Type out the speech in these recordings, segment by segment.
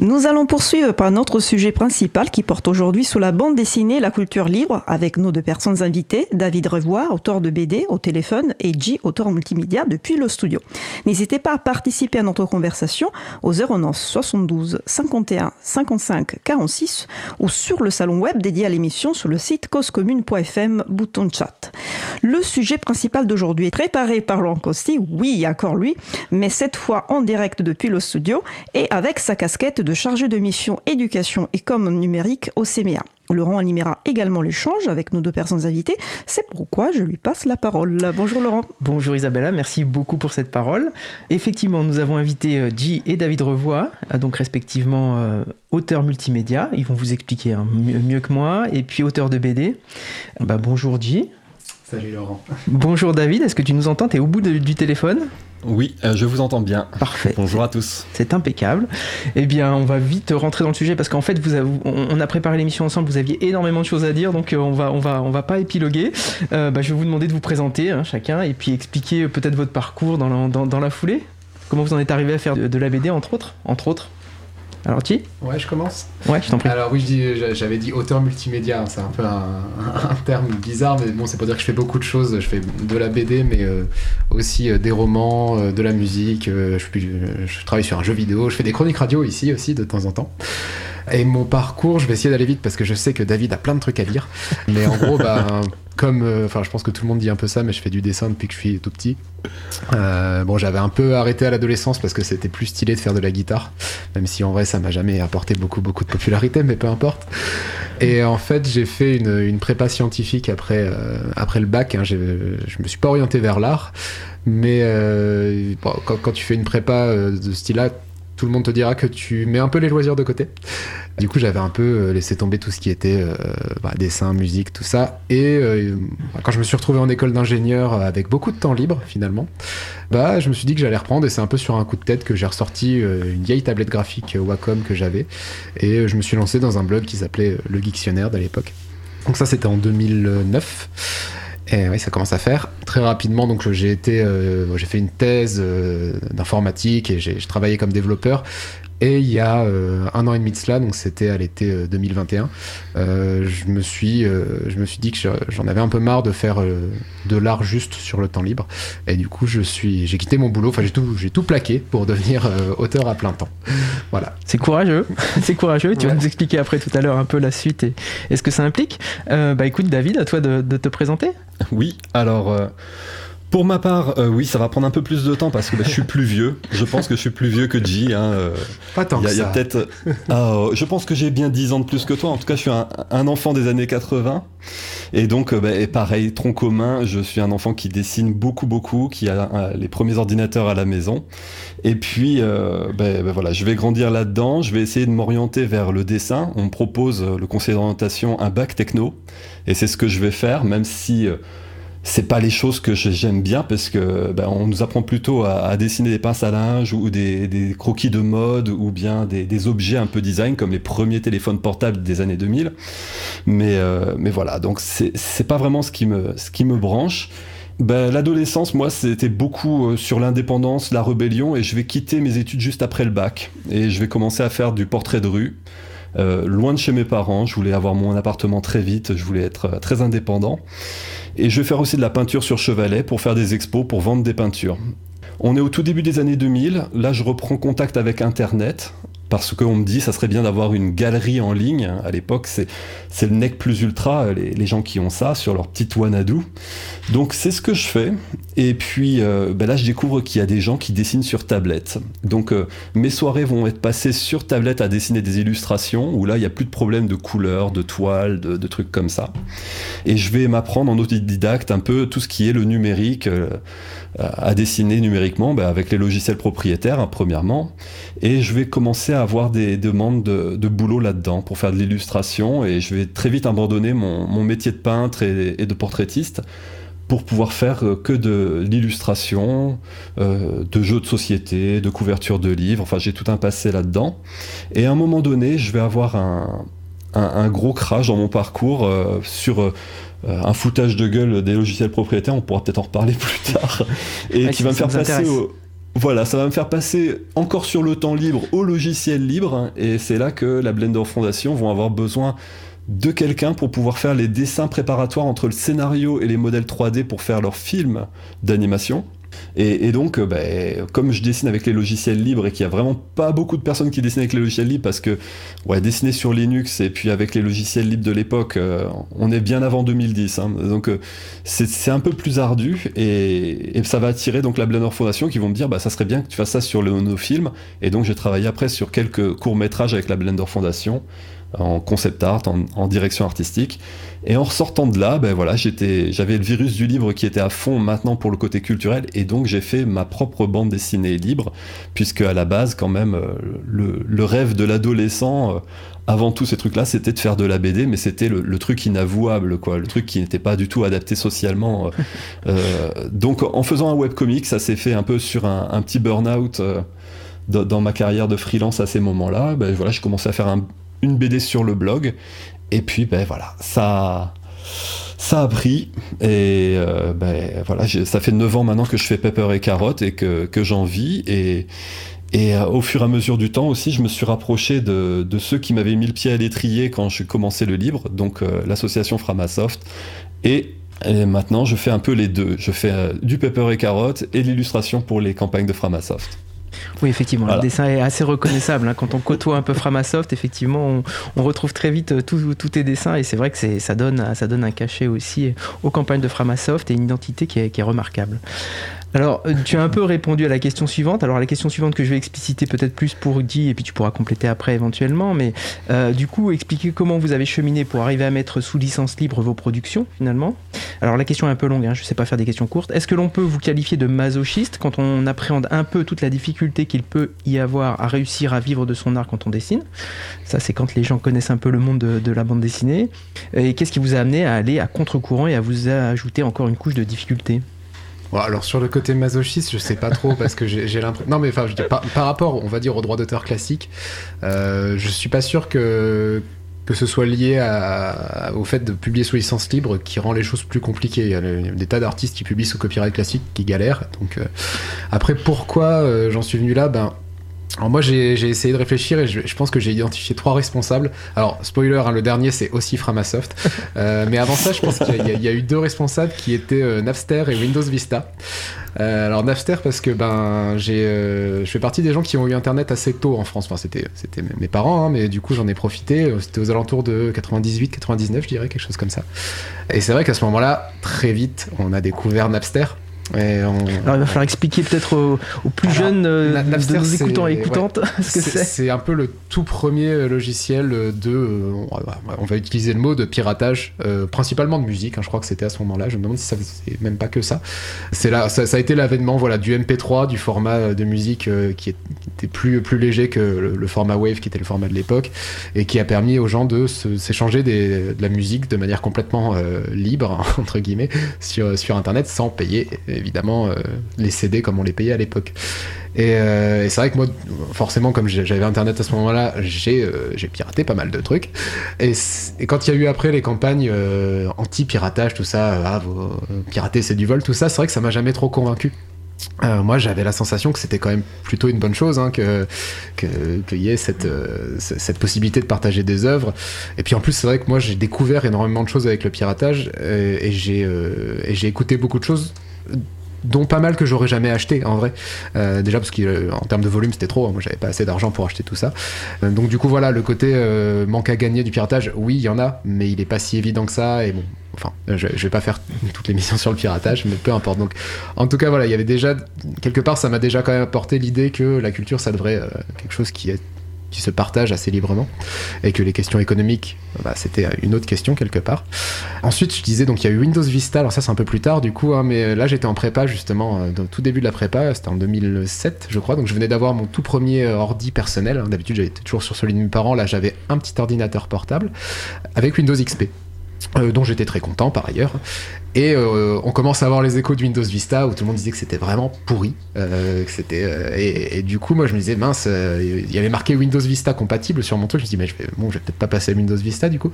Nous allons poursuivre par notre sujet principal qui porte aujourd'hui sous la bande dessinée La culture libre avec nos deux personnes invitées, David Revoire, auteur de BD au téléphone et G, auteur multimédia depuis le studio. N'hésitez pas à participer à notre conversation au 09 72 51 55 46 ou sur le salon web dédié à l'émission sur le site causecommune.fm bouton chat. Le sujet principal d'aujourd'hui est préparé par Laurent Costi, oui, encore lui, mais cette fois en direct depuis le studio et avec sa casquette de chargé de mission éducation et com numérique au CMEA. Laurent animera également l'échange avec nos deux personnes invitées. C'est pourquoi je lui passe la parole. Bonjour Laurent. Bonjour Isabella, merci beaucoup pour cette parole. Effectivement, nous avons invité G et David Revoix, donc respectivement euh, auteurs multimédia. Ils vont vous expliquer hein, mieux, que moi. Et puis auteur de BD. Bah, bonjour G. Salut Laurent. Bonjour David, est-ce que tu nous entends? Tu es au bout du téléphone? Oui, euh, je vous entends bien. Parfait. Bonjour à tous. C'est impeccable. Eh bien, on va vite rentrer dans le sujet parce qu'en fait, vous avez, on a préparé l'émission ensemble, vous aviez énormément de choses à dire, donc euh, on va, on va, on va pas épiloguer. Euh, bah, je vais vous demander de vous présenter hein, chacun et puis expliquer peut-être votre parcours dans la, dans, la, foulée. Comment vous en êtes arrivé à faire de, de la BD, entre autres, entre autres? Alors tu Ouais, je commence. Ouais, je t'en prie. Alors oui, j'avais dit auteur multimédia, hein, c'est un peu un, terme bizarre, mais bon, c'est pour dire que je fais beaucoup de choses. Je fais de la BD, mais euh, aussi euh, des romans, euh, de la musique. Je, je, travaille sur un jeu vidéo, je fais des chroniques radio ici aussi de temps en temps. Et mon parcours, je vais essayer d'aller vite parce que je sais que David a plein de trucs à dire. Mais en gros, bah, comme, euh, enfin, je pense que tout le monde dit un peu ça, mais je fais du dessin depuis que je suis tout petit. Euh, bon, j'avais un peu arrêté à l'adolescence parce que c'était plus stylé de faire de la guitare, même si en vrai, ça m'a jamais apporté beaucoup, beaucoup de popularité, mais peu importe. Et en fait, j'ai fait une, une, prépa scientifique après, euh, après le bac. Hein, je me suis pas orienté vers l'art, mais quand, quand, tu fais une prépa de style-là, tout le monde te dira que tu mets un peu les loisirs de côté. Du coup, j'avais un peu euh, laissé tomber tout ce qui était euh, bah, dessin, musique, tout ça. Et euh, quand je me suis retrouvé en école d'ingénieur avec beaucoup de temps libre, finalement, bah, je me suis dit que j'allais reprendre. Et c'est un peu sur un coup de tête que j'ai ressorti une vieille tablette graphique Wacom que j'avais. Et je me suis lancé dans un blog qui s'appelait Le Dictionnaire à l'époque. Donc ça, c'était en 2009. Et oui, ça commence à faire très rapidement. Donc j'ai été, euh, j'ai fait une thèse euh, d'informatique et j'ai travaillé comme développeur. Et il y a euh, un an et demi de cela, donc c'était à l'été 2021, euh, euh, je, me suis, je me suis dit que j'en avais un peu marre de faire de l'art juste sur le temps libre. Et du coup, je suis, j'ai quitté mon boulot, enfin j'ai tout, j'ai tout plaqué pour devenir auteur à plein temps. Voilà. C'est courageux, c'est courageux. Tu vas nous expliquer après tout à l'heure un peu la suite et, ce que ça implique. bah écoute, David, à toi de, de te présenter. Oui, alors. Pour ma part, euh, oui, ça va prendre un peu plus de temps parce que bah, je suis plus vieux. Je pense que je suis plus vieux que G. Hein, euh. Pas tant que ça. peut-être. Ah, je pense que j'ai bien 10 ans de plus que toi. En tout cas, je suis un, enfant des années 80. Et donc, euh, bah, pareil, tronc commun, je suis un enfant qui dessine beaucoup, beaucoup, qui a les premiers ordinateurs à la maison. Et puis, bah, voilà, je vais grandir là-dedans. Je vais essayer de m'orienter vers le dessin. On me propose, le conseil d'orientation, un bac techno. Et c'est ce que je vais faire, même si c'est pas les choses que j'aime bien parce que ben, on nous apprend plutôt à, dessiner des pinces à linge ou des, croquis de mode ou bien des, objets un peu design comme les premiers téléphones portables des années 2000. Mais, euh, mais voilà, donc c'est pas vraiment ce qui me, ce qui me branche. Ben, L'adolescence, moi, c'était beaucoup euh, sur l'indépendance, la rébellion, et je vais quitter mes études juste après le bac. Et je vais commencer à faire du portrait de rue. Euh, loin de chez mes parents, je voulais avoir mon appartement très vite, je voulais être très indépendant. Et je vais faire aussi de la peinture sur chevalet pour faire des expos, pour vendre des peintures. On est au tout début des années 2000, là je reprends contact avec Internet, parce qu'on me dit ça serait bien d'avoir une galerie en ligne. À l'époque, c'est, le nec plus ultra, les, gens qui ont ça sur leur petite Wanadu. Donc c'est ce que je fais. Et puis euh, ben là, je découvre qu'il y a des gens qui dessinent sur tablette. Donc euh, mes soirées vont être passées sur tablette à dessiner des illustrations, où là, il n'y a plus de problème de couleurs, de toiles, de, trucs comme ça. Et je vais m'apprendre en autodidacte un peu tout ce qui est le numérique. Euh, à dessiner numériquement ben, avec les logiciels propriétaires, hein, premièrement. Et je vais commencer à avoir des demandes de, boulot là-dedans pour faire de l'illustration. Et je vais très vite abandonner mon, métier de peintre et, de portraitiste pour pouvoir faire euh, que de l'illustration, euh, de jeux de société, de couverture de livres. Enfin, j'ai tout un passé là-dedans. Et à un moment donné, je vais avoir un, gros crash dans mon parcours euh, sur euh, un foutage de gueule des logiciels propriétaires, on pourra peut-être en reparler plus tard, et qui va me faire passer au, voilà, ça va me faire passer encore sur le temps libre au logiciel libre, et c'est là que la Blender Foundation vont avoir besoin de quelqu'un pour pouvoir faire les dessins préparatoires entre le scénario et les modèles 3D pour faire leur film d'animation. Et, donc, euh, bah, comme je dessine avec les logiciels libres et qu'il y a vraiment pas beaucoup de personnes qui dessinent avec les logiciels libres parce que, ouais, dessiner sur Linux et puis avec les logiciels libres de l'époque, euh, on est bien avant 2010. Hein. donc, euh, c'est un peu plus ardu et, ça va attirer donc la Blender Foundation qui vont me dire, bah, ça serait bien que tu fasses ça sur nos films. Et donc, j'ai travaillé après sur quelques courts métrages avec la Blender Foundation en concept art, en, direction artistique. Et en ressortant de là, ben voilà, j'avais le virus du livre qui était à fond maintenant pour le côté culturel, et donc j'ai fait ma propre bande dessinée libre, puisque à la base, quand même, euh, le, rêve de l'adolescent, euh, avant tous ces trucs-là, c'était de faire de la BD, mais c'était le, truc inavouable, quoi, le truc qui n'était pas du tout adapté socialement. Euh, donc en faisant un webcomic, ça s'est fait un peu sur un, petit burn-out. Dans, ma carrière de freelance à ces moments-là, ben voilà, j'ai commencé à faire un, une BD sur le blog. Et puis, ben voilà, ça, ça a pris. Et euh, ben voilà, ça fait 9 ans maintenant que je fais Pepper et Carotte et que, que j'en vis. Et, et euh, au fur et à mesure du temps aussi, je me suis rapproché de, de ceux qui m'avaient mis le pied à l'étrier quand j'ai commencé le livre, donc euh, l'association Framasoft. Et, et, maintenant, je fais un peu les deux. Je fais du Pepper et Carotte et l'illustration pour les campagnes de Framasoft. Oui, effectivement, le dessin est assez reconnaissable. Hein. Quand on côtoie un peu Framasoft, effectivement, on, retrouve très vite euh, tous tes dessins et c'est vrai que ça donne, ça donne un cachet aussi aux campagnes de Framasoft et une identité qui est remarquable. Alors, euh, tu as un peu répondu à la question suivante. Alors, la question suivante que je vais expliciter peut-être plus pour Guy, et puis tu pourras compléter après éventuellement. Mais euh, du coup, expliquer comment vous avez cheminé pour arriver à mettre sous licence libre vos productions, finalement. Alors, la question est un peu longue, hein, je ne sais pas faire des questions courtes. Est-ce que l'on peut vous qualifier de masochiste quand on appréhende un peu toute la difficulté qu'il peut y avoir à réussir à vivre de son art quand on dessine? Ça, c'est quand les gens connaissent un peu le monde de, de la bande dessinée. Et qu'est-ce qui vous a amené à aller à contre-courant et à vous ajouter encore une couche de difficulté? Alors sur le côté masochiste, je sais pas trop parce que j'ai l'impression. Non mais enfin, par, par, rapport, on va dire, au droit d'auteur classique, euh, je suis pas sûr que que ce soit lié au fait de publier sous licence libre qui rend les choses plus compliquées. Il y a, des tas d'artistes qui publient sous copyright classique qui galèrent. Donc euh, après, pourquoi euh, j'en suis venu là? Ben alors moi j'ai essayé de réfléchir et je, pense que j'ai identifié trois responsables. Alors spoiler, hein, le dernier c'est aussi Framasoft. Euh, mais avant ça je pense qu'il y, a eu deux responsables qui étaient euh, Napster et Windows Vista. Euh, alors Napster parce que ben j'ai je fais partie des gens qui ont eu internet assez tôt en France. Enfin c'était mes parents hein, mais du coup j'en ai profité. C'était aux alentours de 98 99 je dirais quelque chose comme ça. Et c'est vrai qu'à ce moment-là très vite on a découvert Napster. Alors il va falloir expliquer peut-être aux, plus jeunes euh, de nos écoutants et écoutantes ce que c'est. C'est un peu le tout premier logiciel de, euh, on va utiliser le mot de piratage, euh, principalement de musique. Hein, je crois que c'était à ce moment-là. Je me demande si ça c'est même pas que ça. C'est là, ça, a été l'avènement, voilà, du MP3, du format de musique qui était plus plus léger que le, format Wave, qui était le format de l'époque, et qui a permis aux gens de s'échanger de la musique de manière complètement libre entre guillemets sur sur Internet sans payer évidemment euh, les CD comme on les payait à l'époque. Euh, et, c'est vrai que moi, forcément, comme j'avais Internet à ce moment-là, j'ai euh, piraté pas mal de trucs. Et, quand il y a eu après les campagnes anti-piratage, tout ça, ah, pirater c'est du vol, tout ça, c'est vrai que ça m'a jamais trop convaincu. moi, j'avais la sensation que c'était quand même plutôt une bonne chose, hein, que qu'il y ait cette, cette possibilité de partager des œuvres. Et puis en plus, c'est vrai que moi, j'ai découvert énormément de choses avec le piratage et j'ai écouté beaucoup de choses dont pas mal que j'aurais jamais acheté en vrai. Euh, déjà parce qu'en euh, termes de volume c'était trop hein. moi j'avais pas assez d'argent pour acheter tout ça. Euh, donc du coup voilà le côté manque à gagner du piratage oui il y en a mais il est pas si évident que ça et bon enfin je, vais pas faire toutes les missions sur le piratage mais peu importe. Donc en tout cas voilà il y avait déjà quelque part ça m'a déjà quand même apporté l'idée que la culture ça devrait quelque chose qui est qui se partagent assez librement et que les questions économiques, bah, c'était une autre question quelque part. Ensuite, je disais donc il y a eu Windows Vista, alors ça c'est un peu plus tard du coup, hein, mais là j'étais en prépa justement, euh, tout début de la prépa, c'était en 2007 je crois, donc je venais d'avoir mon tout premier euh, ordi personnel. Hein. D'habitude j'avais toujours sur celui de mes parents, là j'avais un petit ordinateur portable avec Windows XP. dont j'étais très content par ailleurs. Et euh, on commence à avoir les échos de Windows Vista où tout le monde disait que c'était vraiment pourri. Euh, que c'était, euh, et, du coup, moi je me disais, mince, il y avait marqué Windows Vista compatible sur mon truc. Je me dis, mais je vais, bon, je vais peut-être pas passer à Windows Vista du coup.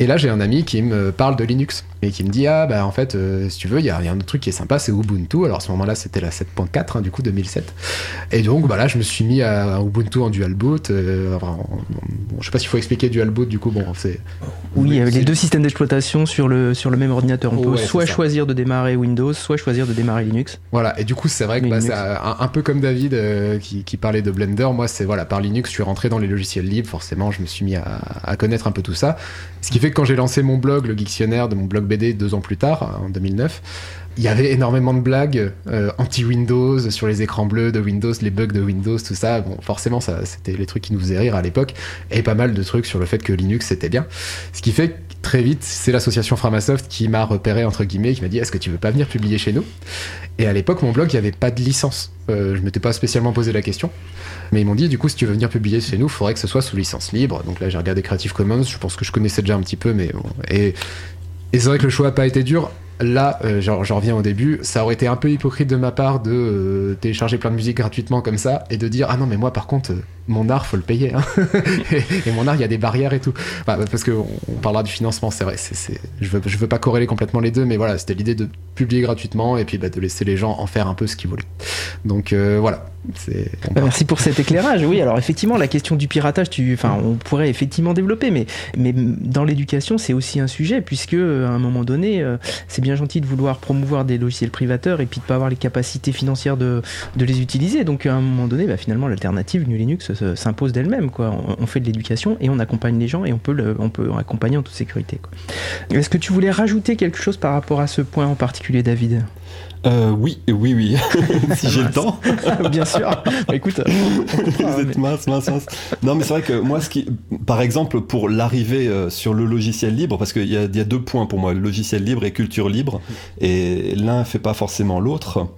Et là, j'ai un ami qui me parle de Linux et qui me dit, ah bah en fait, si tu veux, il y, a un autre truc qui est sympa, c'est Ubuntu. Alors à ce moment-là, c'était la 7.4, hein, du coup, 2007. Et donc, bah là, je me suis mis à, Ubuntu en dual boot. je sais pas s'il faut expliquer dual boot, du coup, bon, c'est. Oui, il y avait les deux systèmes d'exploitation sur le, sur le même ordinateur. On peut soit choisir de démarrer Windows, soit choisir de démarrer Linux. Voilà, et du coup, c'est vrai que bah, c'est un, peu comme David euh, qui, parlait de Blender. Moi, c'est voilà, par Linux, je suis rentré dans les logiciels libres. Forcément, je me suis mis à, connaître un peu tout ça. Ce qui fait que quand j'ai lancé mon blog, le Dictionnaire de mon blog BD deux ans plus tard, en 2009, il y avait énormément de blagues euh, anti-Windows sur les écrans bleus de Windows, les bugs de Windows, tout ça. Bon, forcément, ça, c'était les trucs qui nous faisaient rire à l'époque, et pas mal de trucs sur le fait que Linux c'était bien. Ce qui fait que très vite, c'est l'association Framasoft qui m'a repéré entre guillemets, qui m'a dit est-ce que tu veux pas venir publier chez nous? Et à l'époque, mon blog, il n'y avait pas de licence. Euh, je m'étais pas spécialement posé la question, mais ils m'ont dit du coup, si tu veux venir publier chez nous, il faudrait que ce soit sous licence libre. Donc là, j'ai regardé Creative Commons. Je pense que je connaissais déjà un petit peu, mais bon. Et, et c'est vrai que le choix n'a pas été dur là, euh, j'en reviens au début, ça aurait été un peu hypocrite de ma part de euh, télécharger plein de musique gratuitement comme ça et de dire ah non mais moi par contre euh, mon art faut le payer hein. et, mon art il y a des barrières et tout parce que on, parlera du financement c'est vrai c'est, je veux je veux pas corréler complètement les deux mais voilà c'était l'idée de publier gratuitement et puis bah, de laisser les gens en faire un peu ce qu'ils voulaient donc voilà bah, merci pour cet éclairage. Oui, alors effectivement, la question du piratage, tu, enfin, on pourrait effectivement développer, mais, mais dans l'éducation, c'est aussi un sujet, puisque à un moment donné, euh, c'est bien gentil de vouloir promouvoir des logiciels privateurs et puis de pas avoir les capacités financières de, de les utiliser. Donc à un moment donné, bah, finalement, l'alternative GNU Linux s'impose d'elle-même. Quoi. On, fait de l'éducation et on accompagne les gens et on peut, le, on peut accompagner en toute sécurité. Est-ce que tu voulais rajouter quelque chose par rapport à ce point en particulier, David? Euh, oui, oui, oui. si j'ai le temps. Bien sûr. Bah, écoute, vous êtes mince, mince, mince. Non, mais c'est vrai que moi, ce qui, par exemple, pour l'arrivée euh, sur le logiciel libre, parce qu'il y, y, a deux points pour moi, le logiciel libre et culture libre, et l'un fait pas forcément l'autre.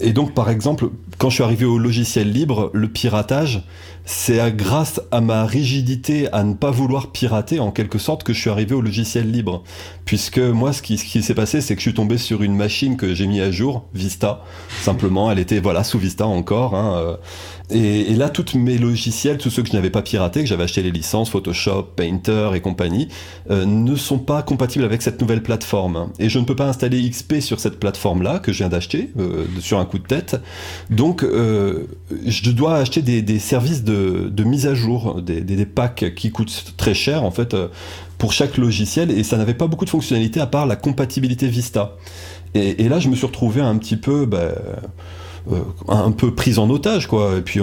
Et donc, par exemple, quand je suis arrivé au logiciel libre, le piratage, c'est grâce à ma rigidité à ne pas vouloir pirater en quelque sorte que je suis arrivé au logiciel libre. Puisque moi, ce qui, s'est passé, c'est que je suis tombé sur une machine que j'ai mis à jour, Vista. Simplement, elle était voilà sous Vista encore. Hein, euh, et, là, tous mes logiciels, tous ceux que je n'avais pas piratés, que j'avais acheté les licences, Photoshop, Painter et compagnie, euh, ne sont pas compatibles avec cette nouvelle plateforme. Et je ne peux pas installer XP sur cette plateforme-là que je viens d'acheter euh, sur un coup de tête. Donc, euh, je dois acheter des, services de, mise à jour, des, packs qui coûtent très cher en fait pour chaque logiciel. Et ça n'avait pas beaucoup de fonctionnalités à part la compatibilité Vista. Et, là, je me suis retrouvé un petit peu. Bah, euh, un peu prise en otage, quoi. Et puis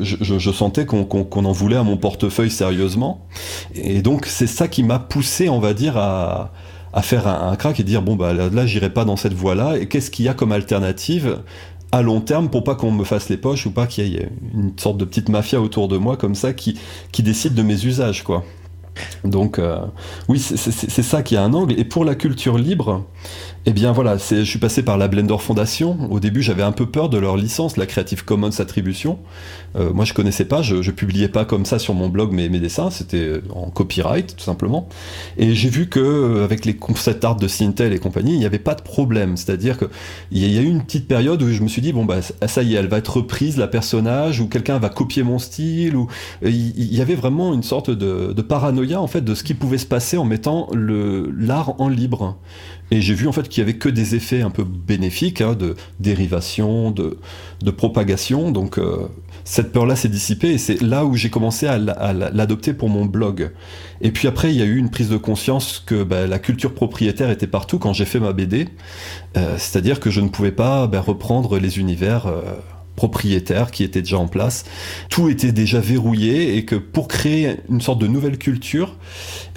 je, sentais qu'on en voulait à mon portefeuille sérieusement. Et donc c'est ça qui m'a poussé, on va dire, à, faire un, crack et dire bon bah là, j'irai pas dans cette voie-là. Et qu'est-ce qu'il y a comme alternative à long terme pour pas qu'on me fasse les poches ou pas qu'il y ait une sorte de petite mafia autour de moi comme ça qui, qui décide de mes usages, quoi. Donc euh, oui, c'est ça qui a un angle. Et pour la culture libre, eh bien voilà, je suis passé par la Blender Foundation. Au début, j'avais un peu peur de leur licence, la Creative Commons Attribution. Euh, moi, je connaissais pas, je, je publiais pas comme ça sur mon blog mes, mes dessins, c'était en copyright tout simplement. Et j'ai vu que euh, avec les concept art de Sintel et compagnie, il n'y avait pas de problème. C'est-à-dire que il y, a eu une petite période où je me suis dit bon bah ça y est, elle va être reprise la personnage, ou quelqu'un va copier mon style, ou il y, avait vraiment une sorte de, de paranoïa en fait de ce qui pouvait se passer en mettant l'art en libre. Et j'ai vu en fait qu'il y avait que des effets un peu bénéfiques, hein, de dérivation, de, de propagation. Donc euh, cette peur-là s'est dissipée et c'est là où j'ai commencé à l'adopter pour mon blog. Et puis après, il y a eu une prise de conscience que bah, la culture propriétaire était partout quand j'ai fait ma BD. Euh, c'est-à-dire que je ne pouvais pas bah, reprendre les univers. Euh, propriétaires qui étaient déjà en place. Tout était déjà verrouillé et que pour créer une sorte de nouvelle culture,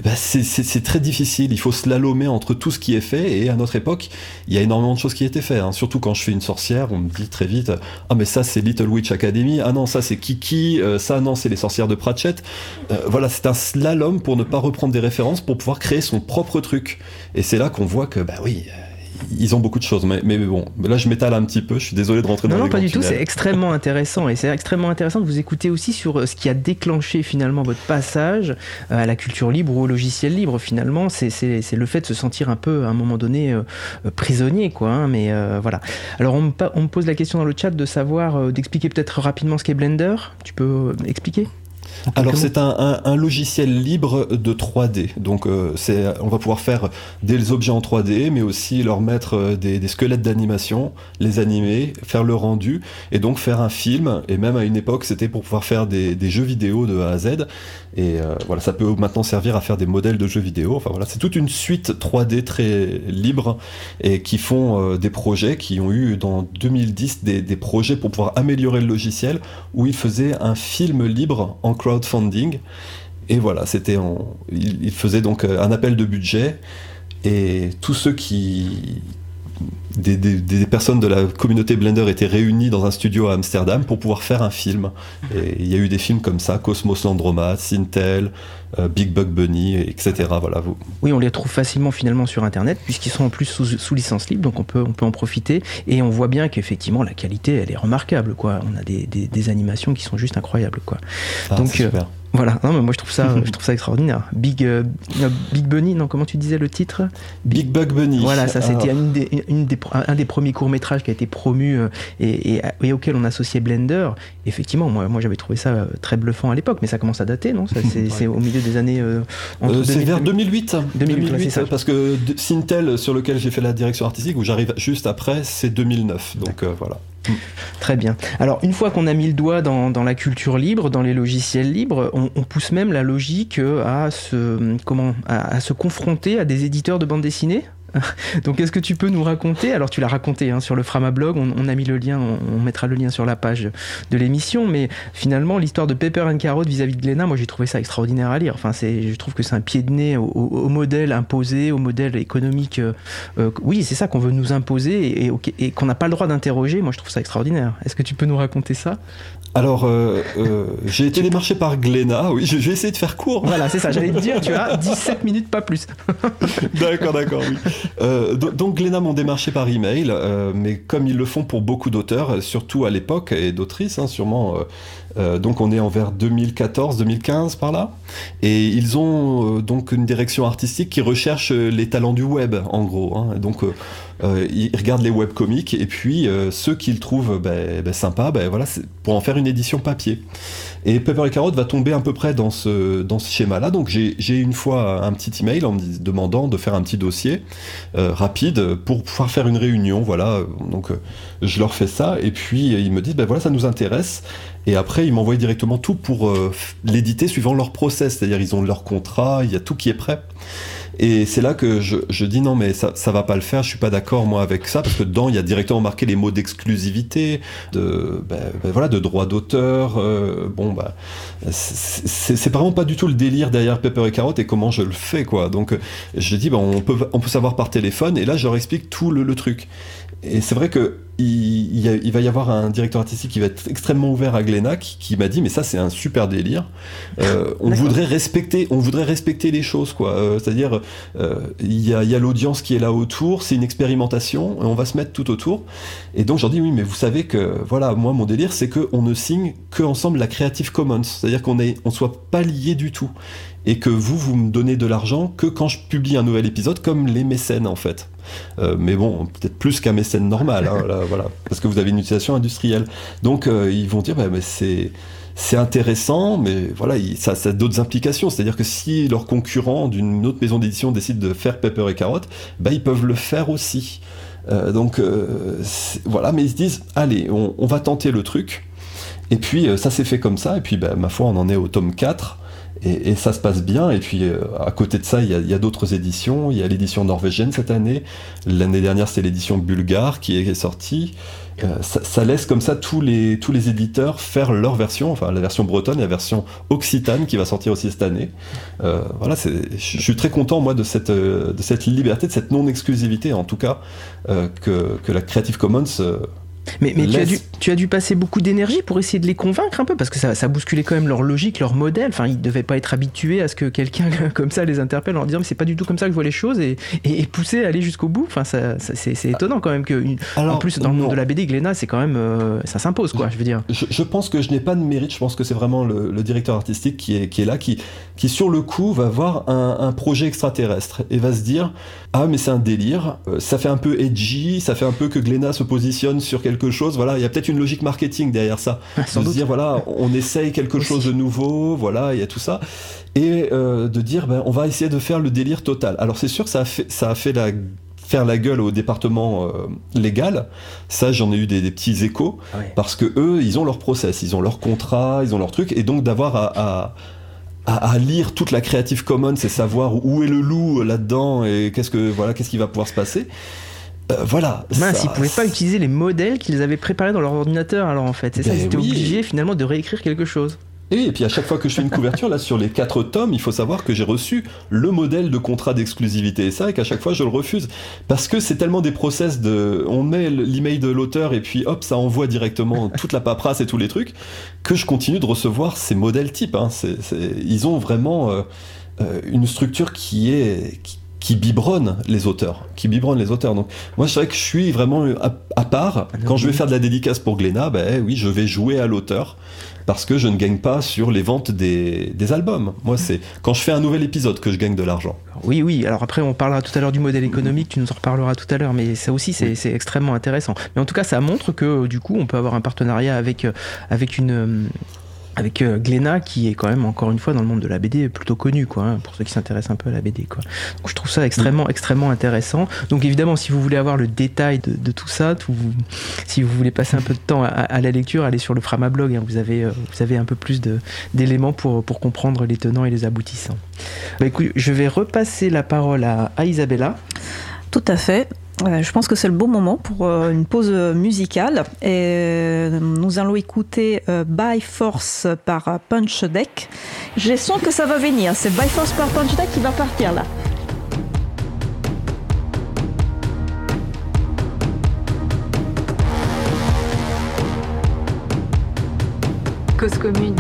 ben, c'est très difficile. Il faut slalomer entre tout ce qui est fait et à notre époque, il y a énormément de choses qui étaient faites. Hein. Surtout quand je fais une sorcière, on me dit très vite Ah, mais ça c'est Little Witch Academy, ah non, ça c'est Kiki, euh, ça non, c'est les sorcières de Pratchett. Euh, voilà, c'est un slalom pour ne pas reprendre des références pour pouvoir créer son propre truc. Et c'est là qu'on voit que, bah oui, ils ont beaucoup de choses. Mais, mais bon, là, je m'étale un petit peu. Je suis désolé de rentrer dans non, les Non, pas du tout. C'est extrêmement intéressant. Et c'est extrêmement intéressant de vous écouter aussi sur ce qui a déclenché finalement votre passage à la culture libre ou au logiciel libre. Finalement, c'est le fait de se sentir un peu, à un moment donné, euh, prisonnier. Quoi, hein, mais euh, voilà. Alors, on me, on me, pose la question dans le chat de savoir, euh, d'expliquer peut-être rapidement ce qu'est Blender. Tu peux expliquer alors c'est un, un, un, logiciel libre de 3D, donc euh, on va pouvoir faire des objets en 3D, mais aussi leur mettre euh, des, des squelettes d'animation, les animer, faire le rendu, et donc faire un film, et même à une époque c'était pour pouvoir faire des, des, jeux vidéo de A à Z, et euh, voilà, ça peut maintenant servir à faire des modèles de jeux vidéo, enfin voilà, c'est toute une suite 3D très libre, et qui font euh, des projets, qui ont eu dans 2010 des, des projets pour pouvoir améliorer le logiciel, où ils faisaient un film libre en crowdfunding. Et voilà, c'était en... il, il, faisait donc euh, un appel de budget et tous ceux qui des, des, des, personnes de la communauté Blender étaient réunies dans un studio à Amsterdam pour pouvoir faire un film. Et il y a eu des films comme ça, Cosmos Landromat, Sintel, euh, Big Bug Bunny, etc. Voilà, vous. Oui, on les trouve facilement finalement sur Internet puisqu'ils sont en plus sous, sous, licence libre, donc on peut, on peut en profiter. Et on voit bien qu'effectivement la qualité, elle est remarquable. Quoi. On a des, des animations qui sont juste incroyables. Quoi. Ah, donc, euh, voilà, non, mais moi je trouve ça, je trouve ça extraordinaire. Big, euh, Big Bunny, non, comment tu disais le titre? Big, Bug Bunny. Voilà, ça c'était une des, une des, un des premiers courts-métrages qui a été promu euh, et, et, et, auquel on associait Blender. Effectivement, moi, moi j'avais trouvé ça euh, très bluffant à l'époque, mais ça commence à dater, non? C'est ouais. au milieu des années. Euh, c'est vers 2008. 2008, 2008 ça. parce que Sintel, sur lequel j'ai fait la direction artistique, où j'arrive juste après, c'est 2009. Donc voilà. Très bien. Alors, une fois qu'on a mis le doigt dans, la culture libre, dans les logiciels libres, on, pousse même la logique à se, comment, à, à se confronter à des éditeurs de bande dessinée? donc, est-ce que tu peux nous raconter Alors, tu l'as raconté hein, sur le Frama blog, on, a mis le lien, on, mettra le lien sur la page de l'émission, mais finalement, l'histoire de Pepper and Carrot vis-à-vis de Glenna, moi j'ai trouvé ça extraordinaire à lire. Enfin, je trouve que c'est un pied de nez au, modèle imposé, au modèle économique. Euh, euh, oui, c'est ça qu'on veut nous imposer et qu'on n'a pas le droit d'interroger. Moi, je trouve ça extraordinaire. Est-ce que tu peux nous raconter ça? Alors, euh, euh, j'ai été démarché par Glénat, oui, je, je, vais essayer de faire court. Voilà, c'est ça, j'allais te dire, tu as 17 minutes, pas plus. d'accord, d'accord, oui. Euh, donc, Glénat m'ont démarché par email, euh, mais comme ils le font pour beaucoup d'auteurs, surtout à l'époque, et d'autrices, hein, sûrement. Euh, donc, on est envers 2014-2015 par là. Et ils ont donc une direction artistique qui recherche les talents du web, en gros. Hein, donc, euh, ils regardent les webcomics et puis euh, ceux qu'ils trouvent ben, ben, sympas, ben, voilà, pour en faire une édition papier. Et Pepper et Carotte va tomber à peu près dans ce, dans ce schéma-là. Donc j'ai une fois un petit email en me demandant de faire un petit dossier euh, rapide pour pouvoir faire une réunion. Voilà, donc euh, je leur fais ça et puis ils me disent ben voilà ça nous intéresse. Et après ils m'envoient directement tout pour euh, l'éditer suivant leur process, c'est-à-dire ils ont leur contrat, il y a tout qui est prêt. Et c'est là que je, dis non mais ça, va pas le faire, je suis pas d'accord moi avec ça parce que dedans il y a directement marqué les mots d'exclusivité, de ben, ben, voilà de droit d'auteur. Euh, bon bah c'est vraiment pas du tout le délire derrière Pepper et Carotte et comment je le fais quoi. Donc je dis ben, on peut savoir par téléphone et là je leur explique tout le truc. Et c'est vrai que il, il, a, il, va y avoir un directeur artistique qui va être extrêmement ouvert à Glénac, qui, m'a dit mais ça c'est un super délire. Euh, on voudrait respecter, on voudrait respecter les choses quoi. Euh, C'est-à-dire euh, il y a, y a l'audience qui est là autour, c'est une expérimentation, et on va se mettre tout autour. Et donc j'en dis oui mais vous savez que voilà moi mon délire c'est que on ne signe que ensemble la Creative Commons, c'est-à-dire qu'on est on soit pas lié du tout et que vous vous me donnez de l'argent que quand je publie un nouvel épisode comme les mécènes en fait. Euh, mais bon, peut-être plus qu'un mécène normal, hein, là, voilà, parce que vous avez une utilisation industrielle. Donc euh, ils vont dire, bah, c'est intéressant, mais voilà, il, ça, a d'autres implications. C'est-à-dire que si leurs concurrents d'une autre maison d'édition décident de faire Pepper et Carotte, bah, ils peuvent le faire aussi. Euh, donc voilà, mais ils se disent, allez, on, on, va tenter le truc. Et puis ça s'est fait comme ça, et puis bah, ma foi, on en est au tome 4. Et, ça se passe bien. Et puis, euh, à côté de ça, il y a, d'autres éditions. Il y a l'édition norvégienne cette année. L'année dernière, c'est l'édition bulgare qui est, sortie. Euh, ça, ça, laisse comme ça tous les, tous les éditeurs faire leur version, enfin la version bretonne et la version occitane qui va sortir aussi cette année. Euh, voilà, je suis très content moi de cette, de cette liberté, de cette non-exclusivité en tout cas, que, que la Creative Commons Mais, mais tu, as dû, tu as dû passer beaucoup d'énergie pour essayer de les convaincre un peu, parce que ça, ça bousculait quand même leur logique, leur modèle. Enfin, ils ne devaient pas être habitués à ce que quelqu'un comme ça les interpelle en leur disant mais c'est pas du tout comme ça que je vois les choses et, et, pousser à aller jusqu'au bout. Enfin, ça, c'est étonnant quand même que. en plus, dans le monde de la BD, Glénat, c'est quand même. Euh, ça s'impose, quoi, je, veux dire. Je, pense que je n'ai pas de mérite, je pense que c'est vraiment le, directeur artistique qui est, qui est là, qui, qui sur le coup va voir un, un projet extraterrestre et va se dire ah mais c'est un délire, euh, ça fait un peu edgy, ça fait un peu que Glénat se positionne sur quelque chose, voilà, il y a peut-être une logique marketing derrière ça. de se dire voilà, on essaye quelque chose de nouveau, voilà, il y a tout ça. Et euh, de dire ben, on va essayer de faire le délire total. Alors c'est sûr ça a fait, ça a fait la faire la gueule au département euh, légal, ça j'en ai eu des, petits échos, parce que eux, ils ont leur process, ils ont leur contrat, ils ont leur truc, et donc d'avoir à à, lire toute la Creative Commons et savoir où est le loup là-dedans et qu'est-ce que voilà qu'est-ce qui va pouvoir se passer. Euh, voilà. Mince, ils pouvaient pas utiliser les modèles qu'ils avaient préparés dans leur ordinateur alors en fait. C'est ça, ben ils étaient obligés finalement de réécrire quelque chose. Et, puis à chaque fois que je fais une couverture, là sur les quatre tomes, il faut savoir que j'ai reçu le modèle de contrat d'exclusivité et ça, et qu'à chaque fois je le refuse. Parce que c'est tellement des process de. On met l'email de l'auteur et puis hop, ça envoie directement toute la paperasse et tous les trucs, que je continue de recevoir ces modèles types. Hein. Ils ont vraiment euh, euh, une structure qui est. Qui, biberonne les auteurs, qui biberonne les auteurs. Donc moi je vrai que je suis vraiment à, part. Ah Quand je vais faire de la dédicace pour Glénat, ben oui, je vais jouer à l'auteur parce que je ne gagne pas sur les ventes des, albums. Moi, c'est quand je fais un nouvel épisode que je gagne de l'argent. Oui, oui. Alors après, on parlera tout à l'heure du modèle économique, tu nous en reparleras tout à l'heure, mais ça aussi, c'est extrêmement intéressant. Mais en tout cas, ça montre que du coup, on peut avoir un partenariat avec, euh, avec une avec euh, Glénat qui est quand même encore une fois dans le monde de la BD plutôt connu quoi hein, pour ceux qui s'intéressent un peu à la BD quoi. Donc je trouve ça extrêmement mm. extrêmement intéressant. Donc évidemment si vous voulez avoir le détail de, tout ça tout, si vous voulez passer un peu de temps à, la lecture allez sur le Frama blog hein, vous avez euh, vous avez un peu plus d'éléments pour pour comprendre les tenants et les aboutissants. Bah, écoute, je vais repasser la parole à, à Isabella. Tout à fait je pense que c'est le bon moment pour euh, une pause musicale. Et nous allons écouter euh, By Force par Punch Deck. J'ai sens que ça va venir. C'est By Force par Punch Deck qui va partir là. Cause commune.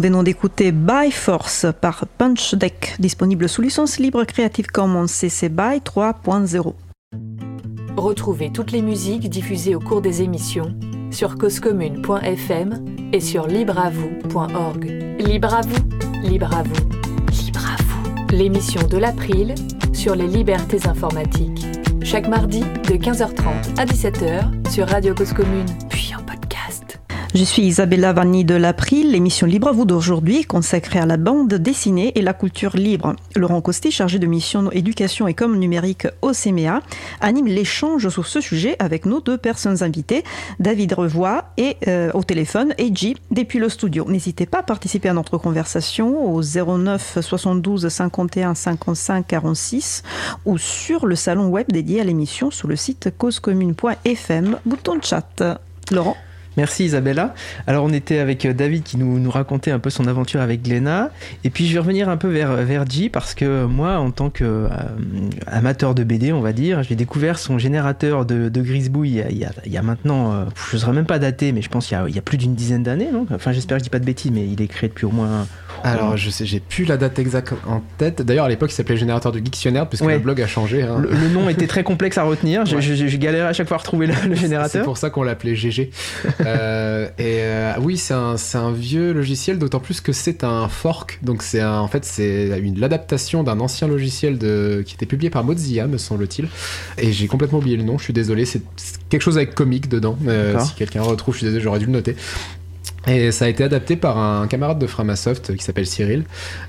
Nous venons d'écouter By Force par Punch Deck, disponible sous licence libre Creative Commons CC BY 3.0. Retrouvez toutes les musiques diffusées au cours des émissions sur causecommune.fm et sur libreavoue.org. Libre à vous, libre à vous, libre à vous. L'émission de l'April sur les libertés informatiques. Chaque mardi de 15h30 à 17h sur Radio Cause Commune. Je suis Isabella Vanni de l'April. L'émission Libre à vous d'aujourd'hui consacrée à la bande dessinée et la culture libre. Laurent Costé, chargé de mission éducation et com numérique au CMA, anime l'échange sur ce sujet avec nos deux personnes invitées, David Revoix et euh, au téléphone et depuis le studio. N'hésitez pas à participer à notre conversation au 09 72 51 55 46 ou sur le salon web dédié à l'émission sur le site causecommune.fm, bouton chat. Laurent Merci Isabella. Alors on était avec euh, David qui nous, racontait un peu son aventure avec Glenna. Et puis je vais revenir un peu vers, vers J parce que moi, en tant qu'amateur de BD, on va dire, j'ai découvert son générateur de, de grisbouille il y, a, il maintenant, euh, je ne serais même pas daté, mais je pense qu'il y a, il y a plus d'une dizaine d'années. Enfin j'espère que je dis pas de bêtises, mais il est créé depuis au moins alors, je sais, j'ai plus la date exacte en tête. D'ailleurs, à l'époque, il s'appelait Générateur de Dictionnaire, puisque le blog a changé. Hein. Le, nom était très complexe à retenir. J'ai galéré à chaque fois à retrouver le, générateur. C'est pour ça qu'on l'appelait GG. euh, et euh, oui, c'est un, un, vieux logiciel, d'autant plus que c'est un fork. Donc, c'est en fait, c'est l'adaptation d'un ancien logiciel de, qui était publié par Mozilla, me semble-t-il. Et j'ai complètement oublié le nom, je suis désolé. C'est quelque chose avec comique dedans. Euh, si quelqu'un retrouve, je suis désolé, j'aurais dû le noter. Et ça a été adapté par un camarade de Framasoft qui s'appelle Cyril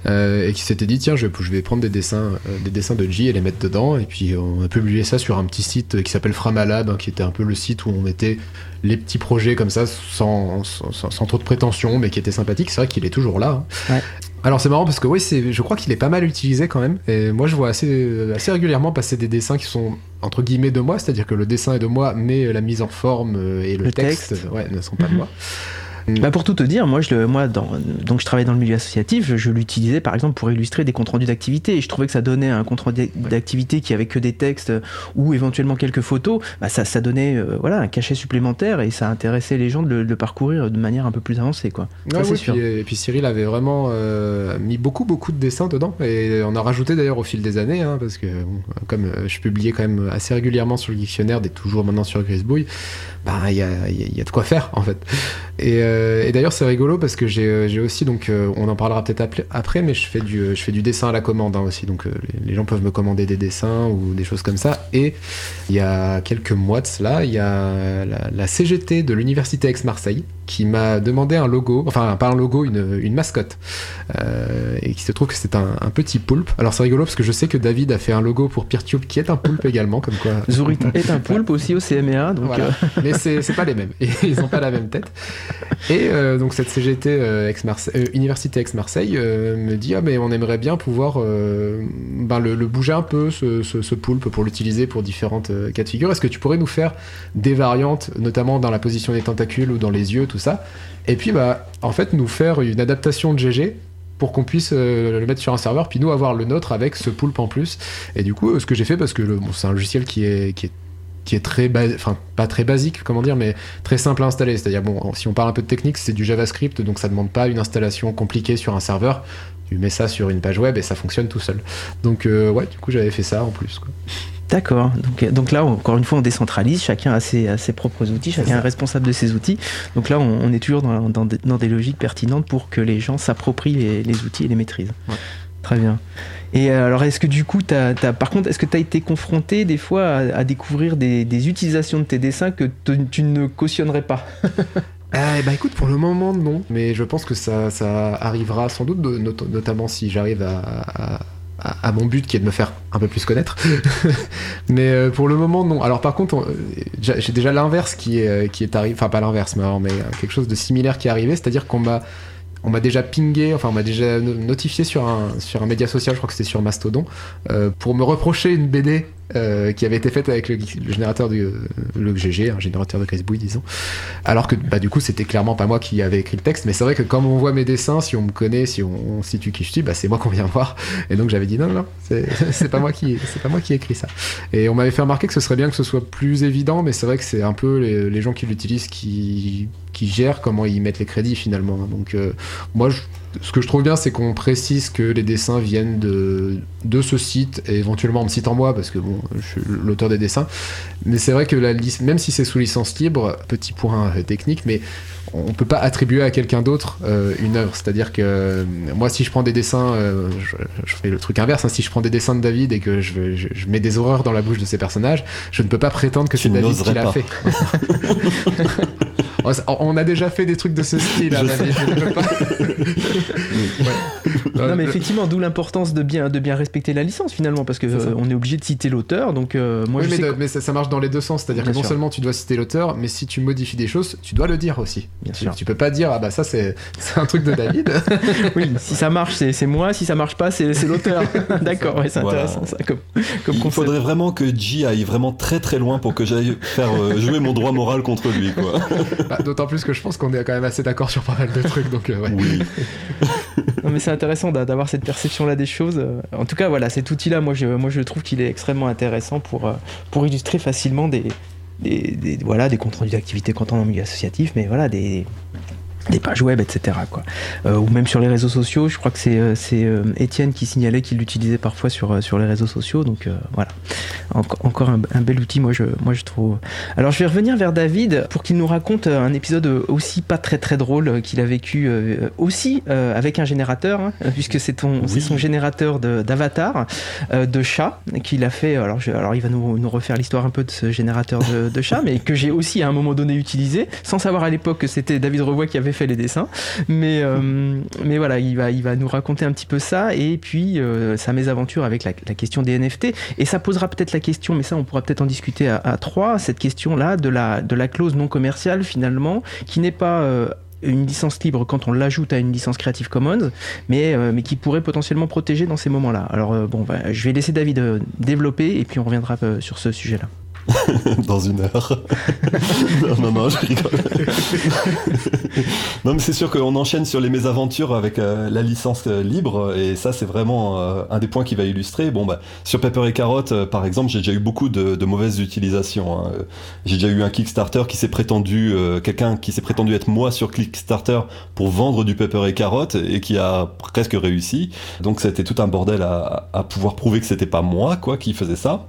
euh, et qui s'était dit tiens je, je, vais prendre des dessins, euh, des dessins de J et les mettre dedans et puis on a publié ça sur un petit site qui s'appelle Framalab hein, qui était un peu le site où on mettait les petits projets comme ça sans, sans, sans trop de prétention mais qui était sympathique c'est vrai qu'il est toujours là hein. ouais. Alors c'est marrant parce que oui, je crois qu'il est pas mal utilisé quand même. Et moi je vois assez, assez régulièrement passer des dessins qui sont entre guillemets de moi, c'est-à-dire que le dessin est de moi, mais la mise en forme et le, le texte, texte, ouais, ne sont pas de moi. Bah pour tout te dire, moi, je, moi dans, donc je travaille dans le milieu associatif, je, je l'utilisais par exemple pour illustrer des comptes rendus d'activité et je trouvais que ça donnait un compte rendu d'activité qui avait que des textes ou éventuellement quelques photos, bah ça, ça donnait euh, voilà, un cachet supplémentaire et ça intéressait les gens de le, de parcourir de manière un peu plus avancée. Quoi. Oui, sûr. Puis, et puis Cyril avait vraiment euh, mis beaucoup beaucoup de dessins dedans et on a rajouté d'ailleurs au fil des années hein, parce que bon, comme euh, je publiais quand même assez régulièrement sur le dictionnaire, des toujours maintenant sur Grisbouille, bah il y, a, y, y a de quoi faire en fait. Et, euh, et d'ailleurs c'est rigolo parce que j'ai aussi donc euh, on en parlera peut-être après mais je fais du je fais du dessin à la commande hein, aussi. Donc euh, les, les, gens peuvent me commander des dessins ou des choses comme ça. Et il y a quelques mois de cela il y a la, la CGT de l'université Aix-Marseille qui m'a demandé un logo, enfin pas un logo, une, une mascotte, euh, et qui se trouve que c'est un, un, petit poulpe. Alors c'est rigolo parce que je sais que David a fait un logo pour Peertube qui est un poulpe également, comme quoi. Zourit est un poulpe aussi au CMA, donc. Voilà. Euh... Mais c'est pas les mêmes, ils n'ont pas la même tête. Et euh, donc cette CGT euh, Aix Université Aix-Marseille me dit ah mais on aimerait bien pouvoir ben, le, le, bouger un peu ce, ce, ce poulpe pour l'utiliser pour différentes cas de figure. Est-ce que tu pourrais nous faire des variantes, notamment dans la position des tentacules ou dans les yeux, tout ça. Et puis, bah, en fait, nous faire une adaptation de GG pour qu'on puisse euh, le mettre sur un serveur, puis nous avoir le nôtre avec ce poulpe en plus. Et du coup, ce que j'ai fait, parce que bon, c'est un logiciel qui est, qui est qui est très enfin pas très basique comment dire mais très simple à installer c'est à dire bon si on parle un peu de technique c'est du javascript donc ça demande pas une installation compliquée sur un serveur tu mets ça sur une page web et ça fonctionne tout seul donc euh, ouais du coup j'avais fait ça en plus. D'accord. Donc, donc, là, encore une fois, on décentralise. Chacun a ses, a ses propres outils. Chacun est, responsable de ses outils. Donc là, on, on est toujours dans, dans, dans, des logiques pertinentes pour que les gens s'approprient les, les, outils et les maîtrisent. Ouais. Très bien. Et alors, est-ce que du coup, as, as, par contre, est-ce que tu as été confronté des fois à, à découvrir des, des, utilisations de tes dessins que tu ne cautionnerais pas? Eh bah écoute, pour le moment non, mais je pense que ça, ça arrivera sans doute, de, not notamment si j'arrive à, à à, mon but qui est de me faire un peu plus connaître. mais euh, pour le moment, non. Alors par contre, j'ai déjà l'inverse qui est, est arrivé, enfin pas l'inverse, mais, quelque chose de similaire qui est arrivé, c'est-à-dire qu'on m'a déjà pingé, enfin on m'a déjà notifié sur un, média social, je crois que c'était sur Mastodon, euh, pour me reprocher une BD euh, qui avait été faite avec le, générateur du le GG, un générateur de Gracebouille, disons. Alors que bah, du coup, c'était clairement pas moi qui avait écrit le texte, mais c'est vrai que quand on voit mes dessins, si on me connaît, si on, situe qui je suis, bah, c'est moi qu'on vient voir. Et donc j'avais dit non, non, c'est pas moi qui c'est pas moi qui ai écrit ça. Et on m'avait fait remarquer que ce serait bien que ce soit plus évident, mais c'est vrai que c'est un peu les gens qui l'utilisent qui qui gèrent comment ils mettent les crédits finalement. Donc moi, je, ce que je trouve bien, c'est qu'on précise que les dessins viennent de, de ce site et éventuellement me cite en moi parce que bon, je suis l'auteur des dessins. Mais c'est vrai que la même si c'est sous licence libre, petit point technique, mais on peut pas attribuer à quelqu'un d'autre euh, une œuvre. C'est-à-dire que euh, moi, si je prends des dessins, euh, je, fais le truc inverse. Hein. si je prends des dessins de David et que je, je, mets des horreurs dans la bouche de ces personnages, je ne peux pas prétendre que c'est David qui l'a fait. on a déjà fait des trucs de ce style, hein, David. Non, mais effectivement, d'où l'importance de bien, de bien respecter la licence finalement, parce que on est obligé de citer l'auteur. Donc moi, je mais, mais ça, marche dans les deux sens. C'est-à-dire que non seulement tu dois citer l'auteur, mais si tu modifies des choses, tu dois le dire aussi. Bien sûr. Tu peux pas dire, ah bah ça c'est un truc de David. oui, si ça marche, c'est moi, si ça marche pas, c'est l'auteur. D'accord, ouais, c'est intéressant ça comme, comme Il faudrait vraiment que G aille vraiment très très loin pour que j'aille faire euh, jouer mon droit moral contre lui. Bah, D'autant plus que je pense qu'on est quand même assez d'accord sur pas mal de trucs. Donc, euh, ouais. Oui. non, mais c'est intéressant d'avoir cette perception-là des choses. En tout cas, voilà, cet outil-là, moi je, moi je trouve qu'il est extrêmement intéressant pour, euh, illustrer facilement des, des, voilà, des comptes rendus d'activité quand on est milieu associatif, mais voilà, des, des pages web, etc. Quoi. Euh, ou même sur les réseaux sociaux, je crois que c'est euh, euh, Étienne qui signalait qu'il l'utilisait parfois sur, sur les réseaux sociaux, donc voilà. encore un, bel outil, moi je, moi je trouve. Alors je vais revenir vers David pour qu'il nous raconte un épisode aussi pas très très drôle qu'il a vécu aussi avec un générateur, hein, puisque c'est son générateur d'avatar, de, de, chat, qu'il a fait. Alors, alors il va nous, nous refaire l'histoire un peu de ce générateur de, de chat, mais que j'ai aussi à un moment donné utilisé, sans savoir à l'époque que c'était David Revoy qui avait fait les dessins. Mais, euh, mais voilà, il va, il va nous raconter un petit peu ça et puis euh, sa mésaventure avec la, question des NFT. Et ça posera peut-être la question, mais ça on pourra peut-être en discuter à, trois, cette question-là de la, de la clause non commerciale finalement, qui n'est pas... Euh, une licence libre quand on l'ajoute à une licence Creative Commons, mais, mais qui pourrait potentiellement protéger dans ces moments-là. Alors bon, bah, je vais laisser David développer et puis on reviendra sur ce sujet-là. dans une heure. non, non, je rigole. non, mais c'est sûr qu'on enchaîne sur les mésaventures avec euh, la licence euh, libre, et ça, c'est vraiment euh, un des points qui va illustrer. Bon, bah, sur Pepper et Carotte, par exemple, j'ai déjà eu beaucoup de, mauvaises utilisations. Hein. J'ai déjà eu un Kickstarter qui s'est prétendu, quelqu'un qui s'est prétendu être moi sur Kickstarter pour vendre du Pepper et Carotte, et qui a presque réussi. Donc, c'était tout un bordel à, à pouvoir prouver que c'était pas moi, quoi, qui faisait ça.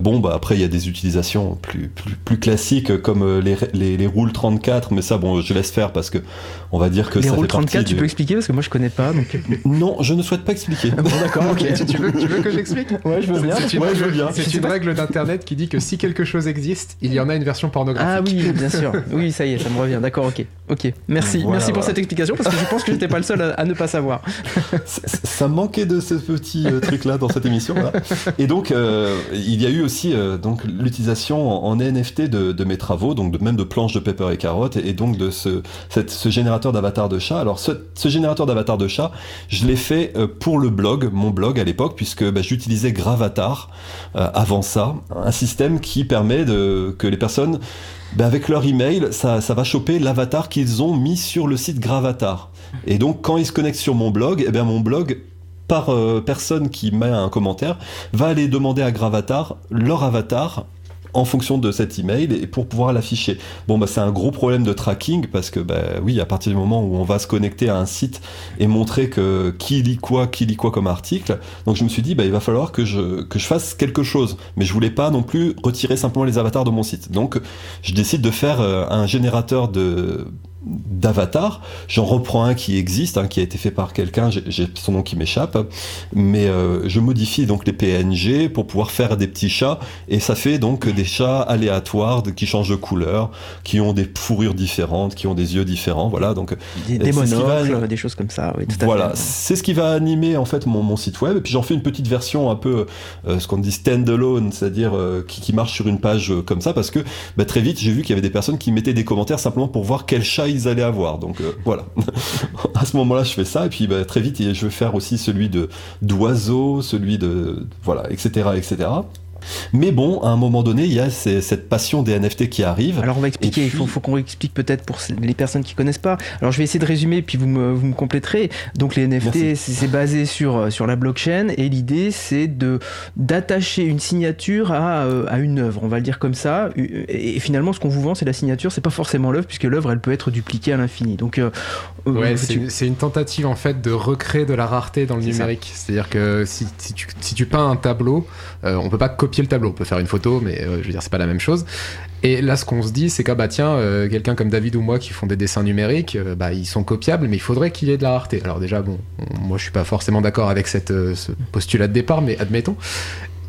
Bon, bah, après, il y a des utilisations plus, plus, classiques comme euh, les, les, les roules 34, mais ça, bon, je laisse faire parce que on va dire que les ça roules 34, tu peux expliquer parce que moi je connais pas. Donc... non, je ne souhaite pas expliquer. bon, d'accord, ok. tu, veux, tu, veux, que j'explique? Ouais, je veux bien. C'est une, une, règle d'internet qui dit que si quelque chose existe, il y en a une version pornographique. Ah oui, bien sûr. Oui, ça y est, ça me revient. D'accord, ok. Ok. Merci, merci pour cette explication parce que je pense que j'étais pas le seul à, ne pas savoir. ça manquait de ce petit euh, truc là dans cette émission. Là. Et donc, euh, il y a eu aussi euh, donc l'utilisation en NFT de, de, mes travaux, donc de, même de planches de Pepper et Carotte, et, donc de ce, cette, ce générateur d'avatar de chat. Alors ce, générateur d'avatar de chat, je l'ai fait euh, pour le blog, mon blog à l'époque, puisque bah, j'utilisais Gravatar euh, avant ça, un système qui permet de, que les personnes, bah, avec leur email, ça, ça va choper l'avatar qu'ils ont mis sur le site Gravatar. Et donc quand ils se connectent sur mon blog, eh bien mon blog par euh, personne qui met un commentaire, va aller demander à Gravatar leur avatar en fonction de cet email et pour pouvoir l'afficher. Bon, bah, c'est un gros problème de tracking parce que, bah, oui, à partir du moment où on va se connecter à un site et montrer que qui lit quoi, qui lit quoi comme article, donc je me suis dit, bah, il va falloir que je, que je fasse quelque chose. Mais je voulais pas non plus retirer simplement les avatars de mon site. Donc, je décide de faire euh, un générateur de d'avatar. J'en reprends un qui existe, hein, qui a été fait par quelqu'un, j'ai son nom qui m'échappe, mais euh, je modifie donc les PNG pour pouvoir faire des petits chats, et ça fait donc des chats aléatoires qui changent de couleur, qui ont des fourrures différentes, qui ont des yeux différents, voilà. Donc des, des monocles, des choses comme ça. Oui, tout voilà, c'est ce qui va animer en fait mon, mon site web, et puis j'en fais une petite version un peu euh, ce qu'on dit standalone, c'est-à-dire euh, qui, qui, marche sur une page comme ça, parce que bah, très vite j'ai vu qu'il y avait des personnes qui mettaient des commentaires simplement pour voir quel chat ils allaient avoir. Donc euh, voilà. à ce moment-là, je fais ça et puis bah, très vite, je vais faire aussi celui de d'oiseaux, celui de voilà, etc., etc. Mais bon, à un moment donné, il y a cette passion des NFT qui arrive. Alors on va expliquer, il faut, qu'on explique peut-être pour les personnes qui connaissent pas. Alors je vais essayer de résumer, puis vous me, vous me compléterez. Donc les NFT, c'est basé sur, sur la blockchain, et l'idée c'est de d'attacher une signature à, euh, à une œuvre, on va le dire comme ça. Et, finalement, ce qu'on vous vend, c'est la signature, c'est pas forcément l'œuvre, puisque l'œuvre, elle peut être dupliquée à l'infini. Donc, euh, ouais, c'est une tentative en fait de recréer de la rareté dans le numérique. C'est-à-dire que si, si, tu, si, tu, peins un tableau, euh, on peut pas copier le tableau. On peut faire une photo, mais euh, je veux dire, c'est pas la même chose. Et là, ce qu'on se dit, c'est que bah tiens, euh, quelqu'un comme David ou moi qui font des dessins numériques, bah ils sont copiables, mais il faudrait qu'il y ait de la rareté. Alors déjà, bon, moi je suis pas forcément d'accord avec ce postulat de départ, mais admettons.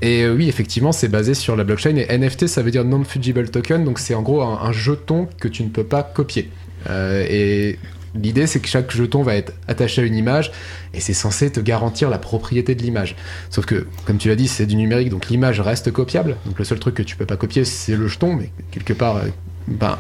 Et oui, effectivement, c'est basé sur la blockchain. Et NFT, ça veut dire non-fungible token, donc c'est en gros un, un, jeton que tu ne peux pas copier. et L'idée, c'est que chaque jeton va être attaché à une image et c'est censé te garantir la propriété de l'image. Sauf que, comme tu l'as dit, c'est du numérique, donc l'image reste copiable. Donc le seul truc que tu peux pas copier, c'est le jeton, mais quelque part, euh, ben,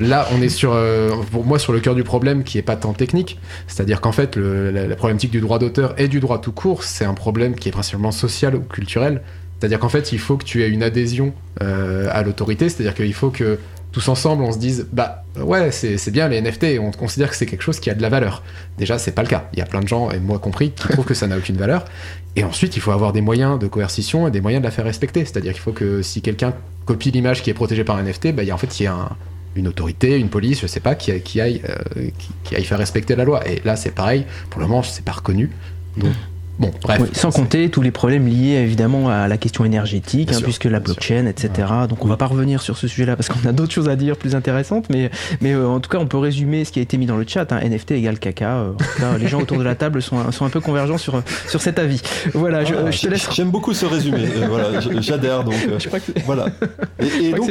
là, on est sur, euh, pour moi, sur le cœur du problème qui est pas tant technique. C'est-à-dire qu'en fait, la, problématique du droit d'auteur et du droit tout court, c'est un problème qui est principalement social ou culturel. C'est-à-dire qu'en fait, il faut que tu aies une adhésion euh, à l'autorité, c'est-à-dire qu'il faut que tous ensemble, on se dise, bah ouais, c'est bien les NFT, on considère que c'est quelque chose qui a de la valeur. Déjà, c'est pas le cas. Il y a plein de gens, et moi compris, qui trouvent que ça n'a aucune valeur. Et ensuite, il faut avoir des moyens de coercition et des moyens de la faire respecter. C'est-à-dire qu'il faut que si quelqu'un copie l'image qui est protégée par un NFT, bah, il y a, en fait, il y a une autorité, une police, je sais pas, qui, qui aille, euh, qui, aille faire respecter la loi. Et là, c'est pareil. Pour le moment, c'est pas reconnu. Bon, bref. sans compter tous les problèmes liés évidemment à la question énergétique, hein, puisque la blockchain, etc. Donc on va pas revenir sur ce sujet-là parce qu'on a d'autres choses à dire plus intéressantes, mais, mais euh, en tout cas on peut résumer ce qui a été mis dans le chat. Hein, NFT égale caca. Euh, en tout cas, les gens autour de la table sont, sont un peu convergents sur, sur cet avis. Voilà, je, ah, te laisse. J'aime beaucoup ce résumé. Euh, voilà, j'adhère donc. voilà. Et, donc,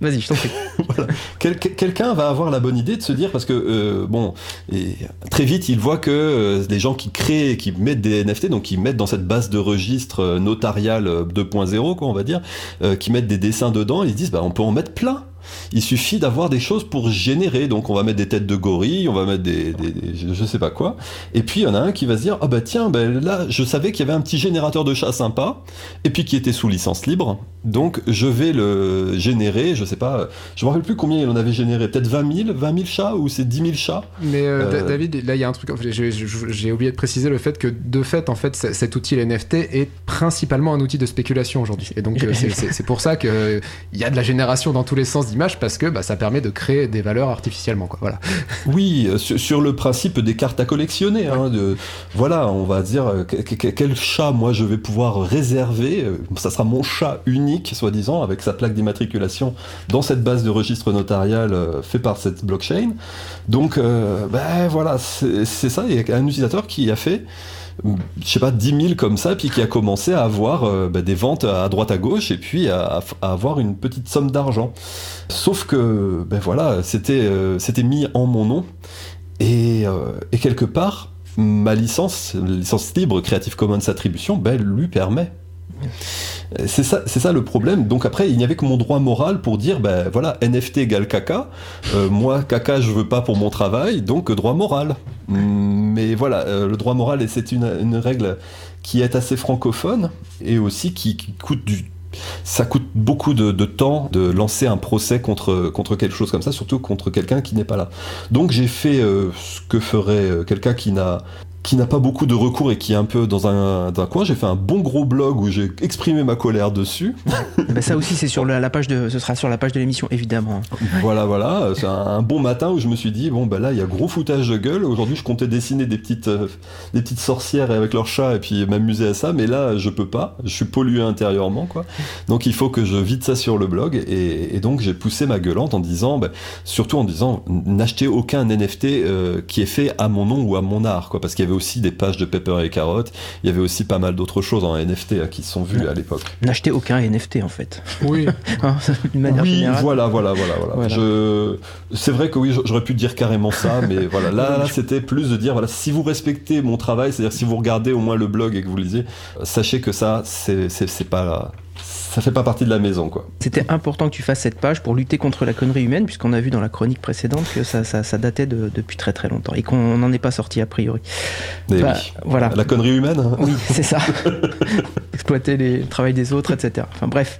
vas-y, je t'en prie. voilà. Quelqu'un va avoir la bonne idée de se dire parce que bon, et très vite il voit que des gens qui créent, qui mettent des Donc qui mettent dans cette base de registre euh, notarial 2.0, euh, quoi, on va dire, euh, qui mettent des dessins dedans, ils disent, bah, on peut en mettre plein. Il suffit d'avoir des choses pour générer. Donc on va mettre des têtes de gorille, on va mettre des, je sais pas quoi. Et puis il y en a un qui va se dire ah bah tiens ben là je savais qu'il y avait un petit générateur de chats sympa et puis qui était sous licence libre. Donc je vais le générer. Je sais pas, je me rappelle plus combien il en avait généré. Peut-être 20 000, 20 000 chats ou c'est 10 000 chats. Mais euh, euh, David, là il y a un truc. J'ai oublié de préciser le fait que de fait en fait cet outil NFT est principalement un outil de spéculation aujourd'hui. Et donc euh, c'est pour ça qu'il y a de la génération dans tous les sens parce que bah, ça permet de créer des valeurs artificiellement. Quoi. Voilà. Oui, euh, sur, le principe des cartes à collectionner. Hein, voilà, on va dire euh, quel chat moi je vais pouvoir réserver. Euh, ça sera mon chat unique, soi-disant, avec sa plaque d'immatriculation dans cette base de registre notarial fait par cette blockchain. Donc, ben voilà, c'est ça. Il y a un utilisateur qui a fait je sais pas, 10 000 comme ça, puis qui a commencé à avoir euh, bah, des ventes à droite à gauche et puis à, avoir une petite somme d'argent. Sauf que, ben voilà, c'était euh, mis en mon nom et, euh, et, quelque part, ma licence, licence libre Creative Commons Attribution, ben, lui permet. C'est ça, c'est ça le problème. Donc après, il n'y avait que mon droit moral pour dire, ben voilà, NFT égale caca. Euh, moi, caca, je veux pas pour mon travail, donc droit moral. Mais voilà, euh, le droit moral, c'est une, règle qui est assez francophone et aussi qui, coûte du ça coûte beaucoup de, temps de lancer un procès contre, contre quelque chose comme ça, surtout contre quelqu'un qui n'est pas là. Donc j'ai fait euh, ce que ferait quelqu'un qui n'a qui n'a pas beaucoup de recours et qui est un peu dans un, coin. J'ai fait un bon gros blog où j'ai exprimé ma colère dessus. ben ça aussi, c'est sur la, page de, ce sera sur la page de l'émission, évidemment. Voilà, voilà. C'est un, bon matin où je me suis dit bon ben là, il y a gros foutage de gueule. Aujourd'hui, je comptais dessiner des petites, euh, des petites sorcières avec leurs chats et puis m'amuser à ça, mais là, je peux pas. Je suis pollué intérieurement, quoi. Donc il faut que je vide ça sur le blog et, donc j'ai poussé ma gueulante en disant, ben, surtout en disant, n'achetez aucun NFT euh, qui est fait à mon nom ou à mon art, quoi, parce qu'il avait aussi des pages de Pepper et Carotte. Il y avait aussi pas mal d'autres choses en NFT hein, qui sont vues à l'époque. N'achetez aucun NFT en fait. Oui. Hein, manière oui, voilà, voilà, voilà, voilà. Je... C'est vrai que oui, j'aurais pu dire carrément ça, mais voilà, là, là c'était plus de dire voilà, si vous respectez mon travail, c'est-à-dire si vous regardez au moins le blog et que vous lisez, sachez que ça, c'est pas ça fait pas partie de la maison, quoi. C'était important que tu fasses cette page pour lutter contre la connerie humaine, puisqu'on a vu dans la chronique précédente que ça, ça, datait depuis très très longtemps et qu'on n'en est pas sorti a priori. Bah, voilà. La connerie humaine hein. Oui, c'est ça. Exploiter le travail des autres, etc. Enfin bref.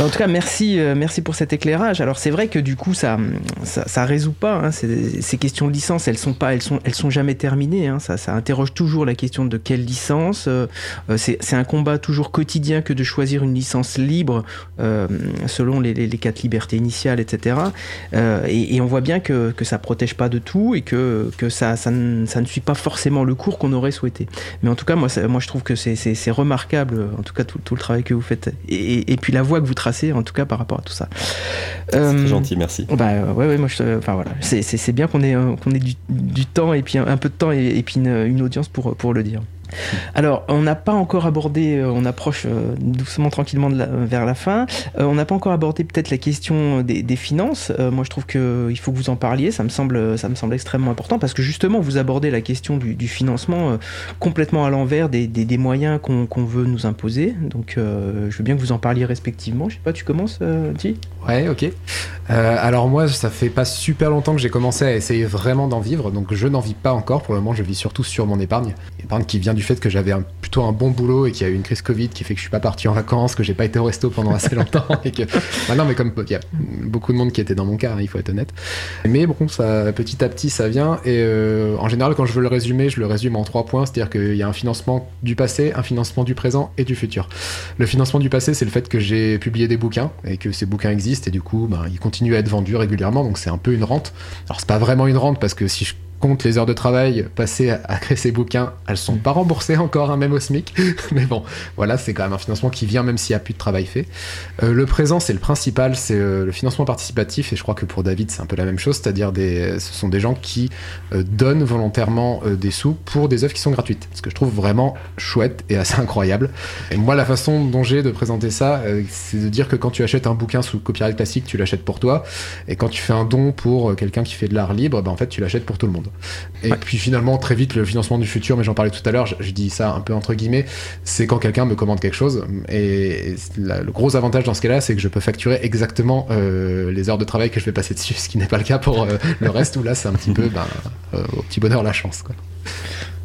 En tout cas, merci, euh, merci pour cet éclairage. Alors c'est vrai que du coup, ça, ça, résout pas. Hein. Ces, questions de licence, elles sont pas, elles sont, elles sont jamais terminées. Hein. Ça, ça interroge toujours la question de quelle licence. Euh, euh, c'est un combat toujours quotidien que de choisir une licence libre euh, selon les, quatre libertés initiales, etc. Euh, et, on voit bien que, que ça protège pas de tout et que, que ça, ça, ne, suit pas forcément le cours qu'on aurait souhaité. Mais en tout cas, moi, moi je trouve que c'est remarquable, en tout cas, tout, le travail que vous faites et, puis la voie que vous tracez, en tout cas, par rapport à tout ça. c'est euh, gentil, merci. Bah ouais, ouais, moi, enfin voilà, c'est bien qu'on ait, qu'on ait du, temps et puis un, peu de temps et, puis une, une audience pour, pour le dire. Alors, on n'a pas encore abordé, euh, on approche euh, doucement, tranquillement vers la fin, euh, on n'a pas encore abordé peut-être la question des, finances. moi, je trouve qu'il faut que vous en parliez, ça me semble, ça me semble extrêmement important, parce que justement, vous abordez la question du, financement complètement à l'envers des, moyens qu'on veut nous imposer. Donc, je veux bien que vous en parliez respectivement. Je sais pas, tu commences, Ti Ouais, ok. alors moi, ça fait pas super longtemps que j'ai commencé à essayer vraiment d'en vivre, donc je n'en vis pas encore. Pour le moment, je vis surtout sur mon épargne, épargne qui vient du fait que j'avais plutôt un bon boulot et qu'il y a eu une crise Covid qui fait que je suis pas parti en vacances, que j'ai pas été au resto pendant assez longtemps et que bah non mais comme il y a beaucoup de monde qui était dans mon cas, hein, il faut être honnête. Mais bon, ça petit à petit ça vient et euh, en général quand je veux le résumer, je le résume en trois points, c'est-à-dire qu'il y a un financement du passé, un financement du présent et du futur. Le financement du passé, c'est le fait que j'ai publié des bouquins et que ces bouquins existent et du coup, bah, ils continuent à être vendus régulièrement, donc c'est un peu une rente. Alors c'est pas vraiment une rente parce que si je compte les heures de travail passées à, créer ces bouquins, elles sont pas remboursées encore, hein, même au SMIC. Mais bon, voilà, c'est quand même un financement qui vient même s'il n'y a plus de travail fait. Euh, le présent, c'est le principal, c'est euh, le financement participatif, et je crois que pour David, c'est un peu la même chose, c'est-à-dire des, ce sont des gens qui euh, donnent volontairement des sous pour des œuvres qui sont gratuites. Ce que je trouve vraiment chouette et assez incroyable. Et moi, la façon dont j'ai de présenter ça, c'est de dire que quand tu achètes un bouquin sous copyright classique, tu l'achètes pour toi, et quand tu fais un don pour quelqu'un qui fait de l'art libre, ben, en fait, tu l'achètes pour tout le monde. Et puis finalement, très vite, le financement du futur, mais j'en parlais tout à l'heure, je, dis ça un peu entre guillemets, c'est quand quelqu'un me commande quelque chose. Et le gros avantage dans ce cas-là, c'est que je peux facturer exactement euh, les heures de travail que je vais passer dessus, ce qui n'est pas le cas pour euh, le reste, où là, c'est un petit peu ben, euh, au petit bonheur la chance.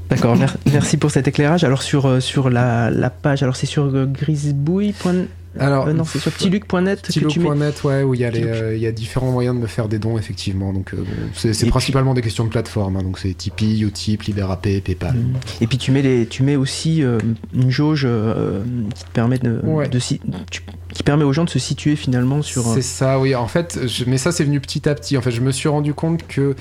D'accord, merci pour cet éclairage. Alors sur, sur la, la page, alors c'est sur grisbouille.net alors, euh, non, c'est sur ptiluc.net. Ptiluc.net, ouais, où il y, a euh, il y a différents moyens de me faire des dons, effectivement. Donc, euh, c'est principalement des questions de plateforme. Hein, donc, c'est Tipeee, Utip, LiberaP, PayPal. Mm. Et puis, tu mets, les, tu mets aussi une jauge qui te permet de. de qui permet aux gens de se situer finalement sur. C'est ça, oui. En fait, mais ça, c'est venu petit à petit. En fait, je me suis rendu compte que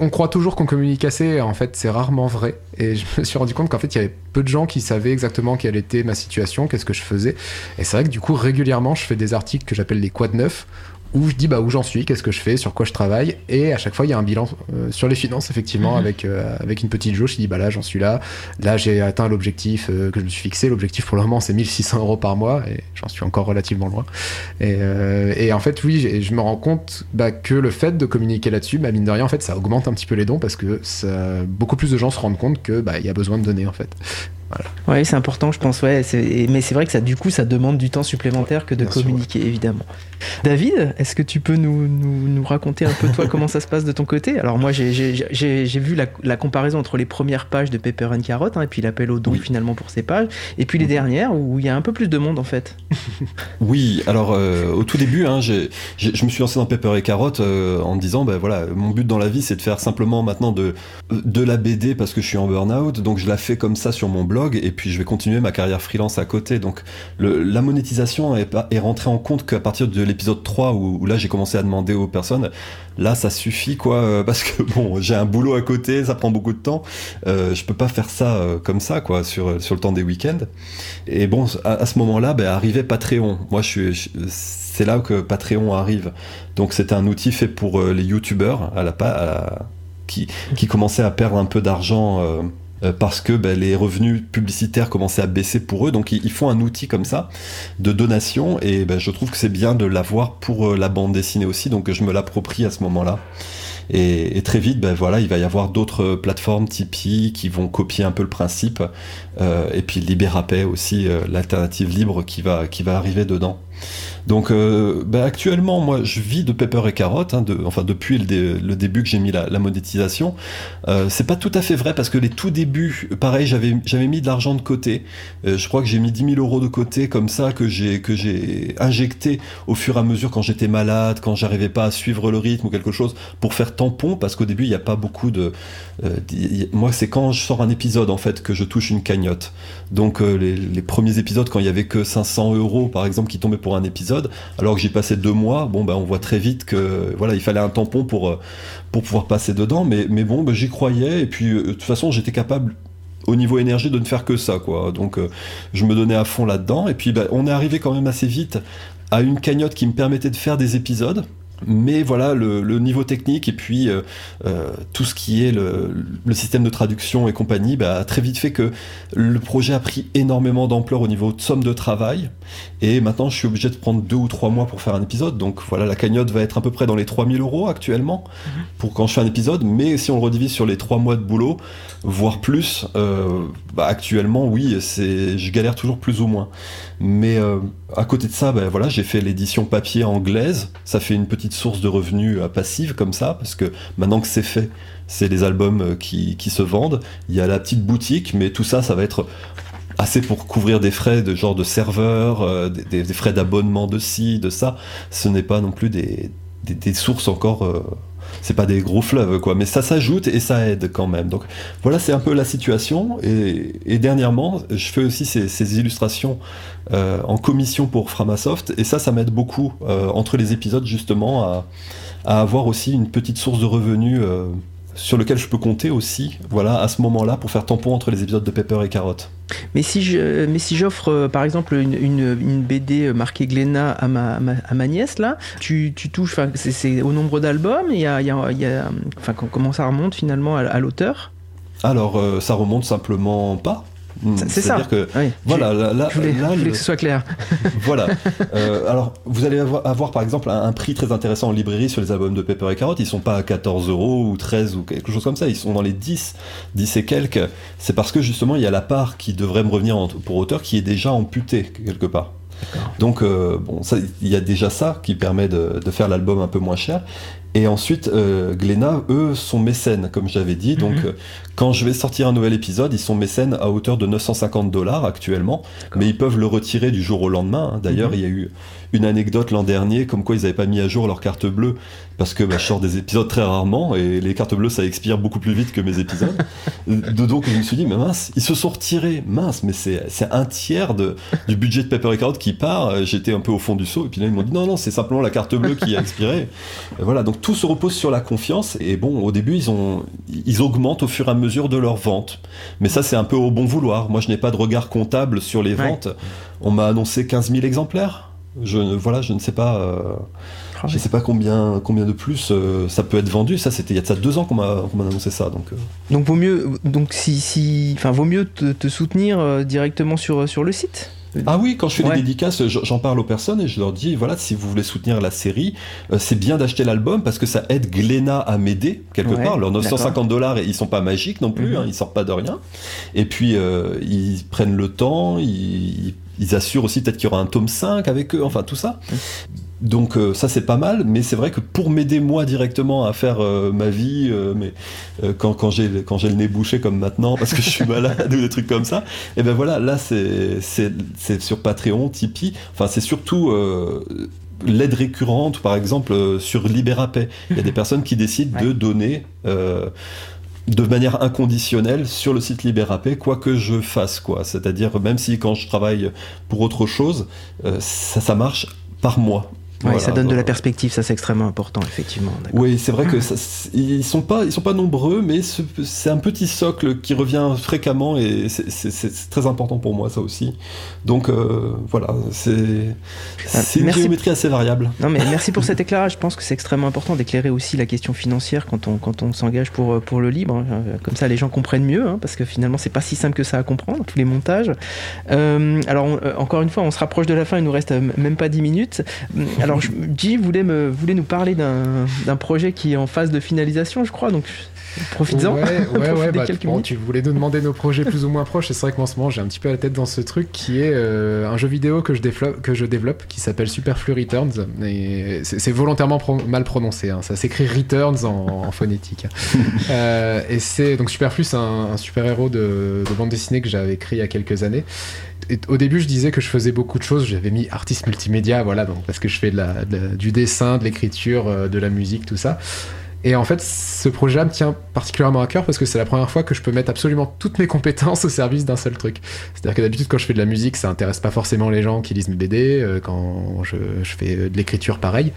on croit toujours qu'on communique assez. En fait, c'est rarement vrai. Et je me suis rendu compte qu'en fait, il y avait peu de gens qui savaient exactement quelle était ma situation, qu'est-ce que je faisais. Et c'est vrai que du coup, régulièrement, je fais des articles que j'appelle les quad neufs, où je dis bah, où j'en suis, qu'est-ce que je fais, sur quoi je travaille, et à chaque fois il y a un bilan euh, sur les finances effectivement mhm. avec euh, avec une petite jauge. Je dis bah là j'en suis là, là j'ai atteint l'objectif euh, que je me suis fixé. L'objectif pour le moment c'est 1600 euros par mois et j'en suis encore relativement loin. Et, et en fait oui, je me rends compte bah, que le fait de communiquer là-dessus, bah, mine de rien en fait ça augmente un petit peu les dons parce que ça, beaucoup plus de gens se rendent compte que bah, il y a besoin de donner en fait. Oui, c'est important, je pense. Ouais, mais c'est vrai que ça, du coup, ça demande du temps supplémentaire que de communiquer, évidemment. David, est-ce que tu peux nous, nous, raconter un peu toi comment ça se passe de ton côté? Alors moi, j'ai vu la, la, comparaison entre les premières pages de Pepper and Carrot hein, et puis l'appel au don finalement pour ces pages, et puis les dernières où il y a un peu plus de monde en fait. oui, alors euh, au tout début, hein, je me suis lancé dans Pepper et Carrot euh, en me disant, ben voilà, mon but dans la vie, c'est de faire simplement maintenant de, de la BD parce que je suis en burn-out, donc je la fais comme ça sur mon blog et puis je vais continuer ma carrière freelance à côté. Donc la monétisation est, rentrée en compte qu'à partir de l'épisode 3 où, là j'ai commencé à demander aux personnes, là ça suffit quoi, euh, parce que bon j'ai un boulot à côté, ça prend beaucoup de temps, euh, je peux pas faire ça euh, comme ça quoi sur, sur le temps des week-ends. Et bon à, ce moment-là ben, arrivait Patreon. Moi je suis... c'est là que Patreon arrive. Donc c'était un outil fait pour les youtubeurs à la, à qui, commençaient à perdre un peu d'argent parce que ben, les revenus publicitaires commençaient à baisser pour eux. Donc ils, font un outil comme ça de donation et ben, je trouve que c'est bien de l'avoir pour euh, la bande dessinée aussi. Donc je me l'approprie à ce moment-là. Et, très vite, ben voilà, il va y avoir d'autres plateformes Tipeee qui vont copier un peu le principe. et puis Libérapay aussi, l'alternative libre qui va arriver dedans. Donc euh, bah, actuellement, moi, je vis de pepper et carottes, hein, enfin depuis le, début que j'ai mis la, monétisation. Euh, c'est pas tout à fait vrai parce que les tout débuts, pareil, j'avais j'avais mis de l'argent de côté. Euh, je crois que j'ai mis 10 000 euros de côté comme ça que j'ai que j'ai injecté au fur et à mesure quand j'étais malade, quand j'arrivais pas à suivre le rythme ou quelque chose pour faire tampon parce qu'au début il n'y a pas beaucoup de. moi, c'est quand je sors un épisode en fait que je touche une cagnotte. Donc les, les premiers épisodes quand il y avait que 500 euros par exemple qui tombaient pour un épisode. Alors que j'ai passé deux mois, bon ben on voit très vite que voilà, il fallait un tampon pour, euh, pour pouvoir passer dedans, mais, mais bon, ben, j'y croyais, et puis euh, de toute façon j'étais capable au niveau énergie de ne faire que ça quoi. Donc euh, je me donnais à fond là-dedans, et puis ben, on est arrivé quand même assez vite à une cagnotte qui me permettait de faire des épisodes mais voilà le, niveau technique et puis euh, euh, tout ce qui est le, système de traduction et compagnie bah, a très vite fait que le projet a pris énormément d'ampleur au niveau de somme de travail et maintenant je suis obligé de prendre deux ou trois mois pour faire un épisode donc voilà la cagnotte va être à peu près dans les 3000 euros actuellement mhm. pour quand je fais un épisode mais si on le redivise sur les trois mois de boulot voire plus euh, bah, actuellement oui c'est je galère toujours plus ou moins mais à côté de ça, ben voilà, j'ai fait l'édition papier anglaise. Ça fait une petite source de revenus euh, passive comme ça, parce que maintenant que c'est fait, c'est les albums euh, qui, se vendent. Il y a la petite boutique, mais tout ça, ça va être assez pour couvrir des frais de genre de serveur, euh, des, frais d'abonnement de ci, de ça. Ce n'est pas non plus des, sources encore c'est pas des gros fleuves, quoi. Mais ça s'ajoute et ça aide quand même. Donc voilà, c'est un peu la situation. Et, dernièrement, je fais aussi ces, illustrations euh, en commission pour Framasoft. Et ça, ça m'aide beaucoup euh, entre les épisodes, justement, à, avoir aussi une petite source de revenus. Euh, sur lequel je peux compter aussi, voilà, à ce moment-là, pour faire tampon entre les épisodes de Pepper et Carotte. Mais si je, mais si j'offre, euh, par exemple, une, une, BD euh, marquée Glénat à ma, à ma, nièce, là, tu, tu touches, c'est au nombre d'albums, il y a, y a, enfin, comment ça remonte finalement à, l'auteur? Alors, euh, ça remonte simplement pas. Hmm. C'est ça. que voilà, là, je voulais, que ce soit clair. voilà. Euh, alors, vous allez avoir, par exemple un, prix très intéressant en librairie sur les albums de Pepper et Carotte. Ils sont pas à 14 euros ou 13 ou quelque chose comme ça. Ils sont dans les 10, 10 et quelques. C'est parce que justement, il y a la part qui devrait me revenir pour auteur qui est déjà amputée quelque part. Donc, euh, bon, il y a déjà ça qui permet de, de faire l'album un peu moins cher. Et ensuite, euh, Glénat, eux, sont mécènes, comme j'avais dit. Donc, mhm. euh, quand je vais sortir un nouvel épisode, ils sont mécènes à hauteur de 950 dollars actuellement, mais ils peuvent le retirer du jour au lendemain. Hein. D'ailleurs, mhm. il y a eu une anecdote l'an dernier, comme quoi ils n'avaient pas mis à jour leur carte bleue, parce que bah, je sors des épisodes très rarement, et les cartes bleues, ça expire beaucoup plus vite que mes épisodes. Donc, je me suis dit, mais mince, ils se sont retirés, mince, mais c'est un tiers de, du budget de Paper Card qui part. J'étais un peu au fond du seau, et puis là, ils m'ont dit, non, non, c'est simplement la carte bleue qui a expiré. Et voilà, donc tout se repose sur la confiance. Et bon, au début, ils, ont, ils augmentent au fur et à mesure de leurs ventes. Mais ça, c'est un peu au bon vouloir. Moi, je n'ai pas de regard comptable sur les ventes. On m'a annoncé 15 000 exemplaires. Je, voilà, je ne sais pas. Euh, ah je ne sais pas combien, combien de plus euh, ça peut être vendu. Ça, c'était il y a de ça deux ans qu'on m'a annoncé ça. Donc, euh. donc vaut mieux, donc si, si, vaut mieux te, te soutenir directement sur, sur le site? Ah oui, quand je fais des dédicaces, j'en parle aux personnes et je leur dis voilà, si vous voulez soutenir la série, euh, c'est bien d'acheter l'album parce que ça aide Glénat à m'aider quelque part. Leurs 950 dollars, ils sont pas magiques non plus, mhm. hein, ils sortent pas de rien. Et puis euh, ils prennent le temps, ils, ils assurent aussi peut-être qu'il y aura un tome 5 avec eux, enfin tout ça. Mhm. Donc euh, ça c'est pas mal, mais c'est vrai que pour m'aider moi directement à faire euh, ma vie, euh, mais quand, quand j'ai quand j'ai le nez bouché comme maintenant parce que je suis malade ou des trucs comme ça, et eh ben voilà, là c'est c'est sur Patreon, Tipeee, enfin c'est surtout l'aide récurrente, par exemple sur Libérapay. Il y a des personnes qui décident de donner de manière inconditionnelle sur le site Libérapay, quoi que je fasse, quoi. C'est-à-dire, même si quand je travaille pour autre chose, ça, ça marche par mois. Oui, ça donne de la perspective, ça c'est extrêmement important, effectivement. Oui, c'est vrai que ça, ils sont pas, ils sont pas nombreux, mais c'est un petit socle qui revient fréquemment et c'est très important pour moi ça aussi. Donc euh, voilà, c'est ah, une géométrie assez variable. Non mais merci pour cet éclairage. Je pense que c'est extrêmement important d'éclairer aussi la question financière quand on quand on s'engage pour pour le libre. Comme ça, les gens comprennent mieux, hein, parce que finalement c'est pas si simple que ça à comprendre tous les montages. Euh, alors euh, encore une fois, on se rapproche de la fin, il nous reste même pas 10 minutes. Alors Alors, G voulait, nous parler d'un projet qui est en phase de finalisation, je crois. Profites-en. Ouais, ouais, ouais bah, tu voulais nous demander nos projets plus ou moins proches. Et c'est vrai que ce moment, j'ai un petit peu la tête dans ce truc qui est euh, un jeu vidéo que je développe, que je développe qui s'appelle Superflu Returns. Et c'est volontairement mal prononcé. Hein. Ça s'écrit Returns en, phonétique. euh, et c'est donc Superflu, c'est un, super héros de, bande dessinée que j'avais écrit il y a quelques années. Au début, je disais que je faisais beaucoup de choses. J'avais mis artiste multimédia, voilà, donc parce que je fais de la, du dessin, de l'écriture, euh, de la musique, tout ça. Et en fait, ce projet-là me tient particulièrement à cœur parce que c'est la première fois que je peux mettre absolument toutes mes compétences au service d'un seul truc. C'est-à-dire que d'habitude, quand je fais de la musique, ça intéresse pas forcément les gens qui lisent mes BD. Euh, quand je, fais de l'écriture, pareil.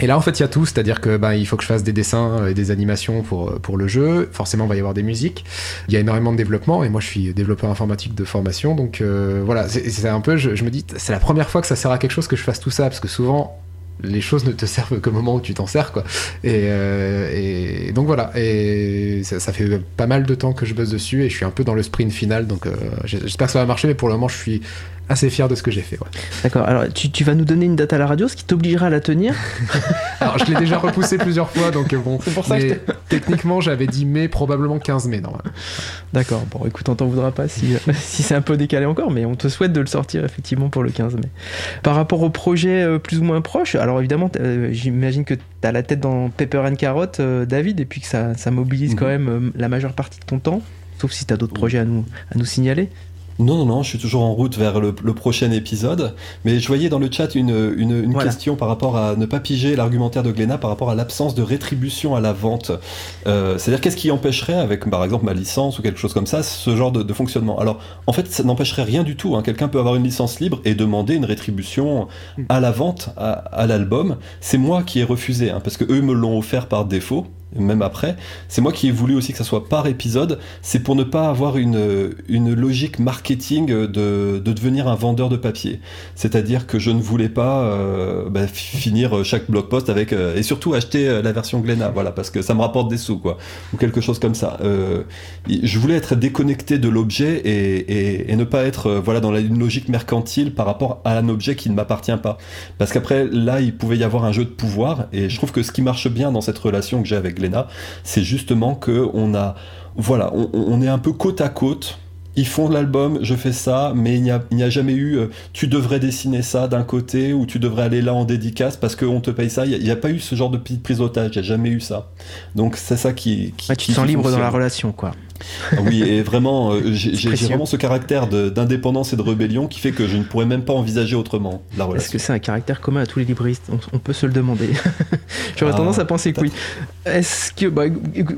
Et là, en fait, il y a tout. C'est-à-dire que ben, il faut que je fasse des dessins et des animations pour, pour le jeu. Forcément, il va y avoir des musiques. Il y a énormément de développement. Et moi, je suis développeur informatique de formation. Donc euh, voilà, c'est un peu, je me dis, c'est la première fois que ça sert à quelque chose que je fasse tout ça. Parce que souvent, les choses ne te servent qu'au moment où tu t'en sers quoi. Et, euh, donc voilà. Et ça, fait pas mal de temps que je bosse dessus et je suis un peu dans le sprint final donc euh, j'espère que ça va marcher mais pour le moment je suis assez fier de ce que j'ai fait. D'accord, alors tu, vas nous donner une date à la radio, ce qui t'obligera à la tenir Alors je l'ai déjà repoussé plusieurs fois, donc bon. C'est pour ça que techniquement j'avais dit mai, probablement 15 mai normalement. D'accord, bon écoute, on t'en voudra pas si, si c'est un peu décalé encore, mais on te souhaite de le sortir effectivement pour le 15 mai. Par rapport au projet euh, plus ou moins proche, alors évidemment, euh, j'imagine que tu as la tête dans Pepper and Carrot, euh, David, et puis que ça, ça mobilise quand mhm. même la majeure partie de ton temps, sauf si tu as d'autres projets à nous, à nous signaler. Non, non, non, je suis toujours en route vers le, prochain épisode. Mais je voyais dans le chat une, une, question par rapport à ne pas piger l'argumentaire de Glénat par rapport à l'absence de rétribution à la vente. Euh, c'est-à-dire, qu'est-ce qui empêcherait, avec par exemple ma licence ou quelque chose comme ça, ce genre de, fonctionnement? Alors, en fait, ça n'empêcherait rien du tout. Hein. Quelqu'un peut avoir une licence libre et demander une rétribution à la vente, à, l'album. C'est moi qui ai refusé, hein, parce que eux me l'ont offert par défaut même après, c'est moi qui ai voulu aussi que ça soit par épisode, c'est pour ne pas avoir une, une logique marketing de, de devenir un vendeur de papier. C'est-à-dire que je ne voulais pas euh, bah, finir chaque blog post avec, euh, et surtout acheter euh, la version Glénat, voilà, parce que ça me rapporte des sous, quoi, ou quelque chose comme ça. je voulais être déconnecté de l'objet et, et, ne pas être voilà, dans une logique mercantile par rapport à un objet qui ne m'appartient pas. Parce qu'après, là, il pouvait y avoir un jeu de pouvoir, et je trouve que ce qui marche bien dans cette relation que j'ai avec c'est justement que on a, voilà, on, est un peu côte à côte ils font l'album, je fais ça, mais il n'y a, jamais eu euh, tu devrais dessiner ça d'un côté ou tu devrais aller là en dédicace parce qu'on te paye ça. Il n'y a, pas eu ce genre de prise d'otage, il n'y a jamais eu ça. Donc c'est ça qui. qui tu te sens libre dans la relation, quoi. Ah oui, et vraiment, euh, j'ai vraiment ce caractère d'indépendance et de rébellion qui fait que je ne pourrais même pas envisager autrement la relation. Est-ce que c'est un caractère commun à tous les libristes? On, peut se le demander. J'aurais ah, tendance à penser que oui. Est-ce que. Bah,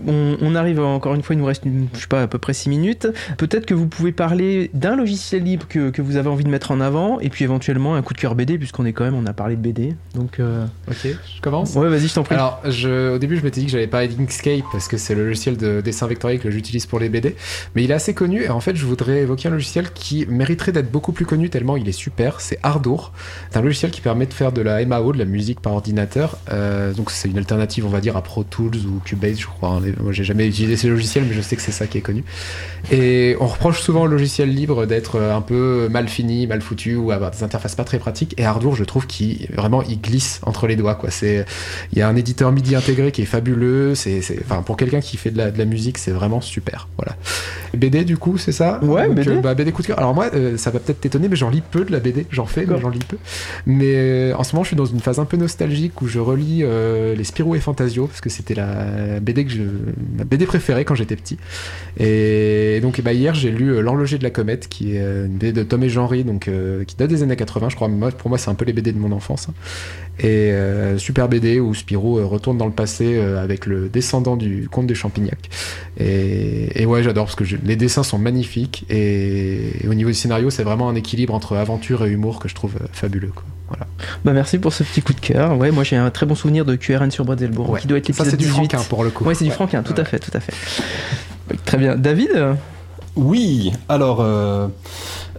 on, arrive encore une fois, il nous reste, je sais pas, à peu près 6 minutes. Peut-être que vous pouvez parler d'un logiciel libre que, que, vous avez envie de mettre en avant, et puis éventuellement un coup de cœur BD, puisqu'on est quand même, on a parlé de BD. Donc. Euh, ok, je commence Ouais, vas-y, je t'en prie. Alors, je, au début, je m'étais dit que j'allais pas Inkscape parce que c'est le logiciel de dessin vectoriel que j'utilise les BD, mais il est assez connu et en fait je voudrais évoquer un logiciel qui mériterait d'être beaucoup plus connu tellement il est super, c'est Ardour. C'est un logiciel qui permet de faire de la MAO, de la musique par ordinateur, euh, donc c'est une alternative on va dire à Pro Tools ou Cubase je crois. Moi j'ai jamais utilisé ces logiciels mais je sais que c'est ça qui est connu. Et on reproche souvent au logiciel libre d'être un peu mal fini, mal foutu ou avoir des interfaces pas très pratiques et Ardour je trouve qu'il vraiment il glisse entre les doigts quoi. C'est il y a un éditeur MIDI intégré qui est fabuleux, c'est enfin pour quelqu'un qui fait de la musique c'est vraiment super. Voilà. BD du coup, c'est ça Ouais, BD. Euh, bah, BD coup de cœur. Alors moi, euh, ça va peut-être t'étonner, mais j'en lis peu de la BD. J'en fais, mais j'en lis peu. Mais euh, en ce moment, je suis dans une phase un peu nostalgique où je relis les Spirou et Fantasio parce que c'était la BD que je, ma BD préférée quand j'étais petit. Et donc, bah, hier, j'ai lu L'horloger de la comète, qui est une BD de Tom et Jean-Ry, donc qui date des années 80, je crois. pour moi, c'est un peu les BD de mon enfance. Et super BD où Spirou retourne dans le passé avec le descendant du comte de Champignac. Et, et ouais, j'adore parce que je, les dessins sont magnifiques et, au niveau du scénario, c'est vraiment un équilibre entre aventure et humour que je trouve euh, fabuleux. Voilà. Bah merci pour ce petit coup de cœur. Ouais, moi j'ai un très bon souvenir de QRN sur Bretzelbourg, qui doit être l'épisode 18. c'est du franquin pour le coup. Ouais, c'est du franquin, tout à fait, tout à fait. Très bien. David? Oui, alors... Euh,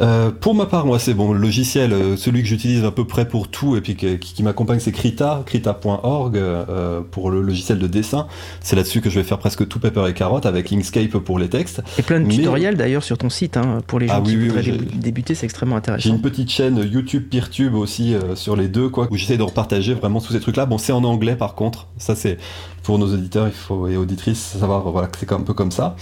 Euh, pour ma part, moi, c'est bon, le logiciel, euh, celui que j'utilise à peu près pour tout et puis qui, qui m'accompagne, c'est Krita, krita.org euh, pour le logiciel de dessin. C'est là-dessus que je vais faire presque tout Pepper et Carotte avec Inkscape pour les textes. Et plein de Mais- tutoriels d'ailleurs sur ton site hein, pour les gens Ah qui oui, voudraient oui, débu- j'ai- débuter, c'est extrêmement J'ai intéressant. une petite chaîne YouTube, Peertube aussi euh, sur les deux, quoi, où j'essaie de repartager vraiment tous ces trucs-là. Bon, c'est en anglais par contre. Ça, c'est pour nos auditeurs il faut, et auditrices savoir voilà, que c'est un peu comme ça.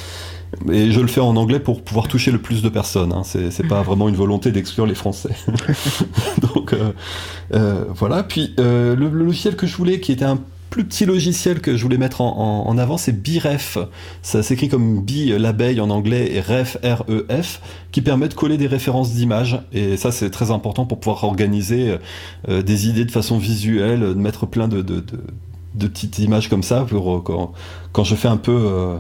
Et je le fais en anglais pour pouvoir toucher le plus de personnes. Hein. C'est, c'est pas vraiment une volonté d'exclure les Français. Donc euh, euh, voilà. Puis euh, le, le logiciel que je voulais, qui était un plus petit logiciel que je voulais mettre en, en- en avant, c'est Biref. Ça s'écrit comme Bee, l'abeille en anglais, et Ref, R-E-F, qui permet de coller des références d'images. Et ça, c'est très important pour pouvoir organiser euh, des idées de façon visuelle, de mettre plein de, de, de- de petites images comme ça pour euh, quand, quand je fais un peu euh,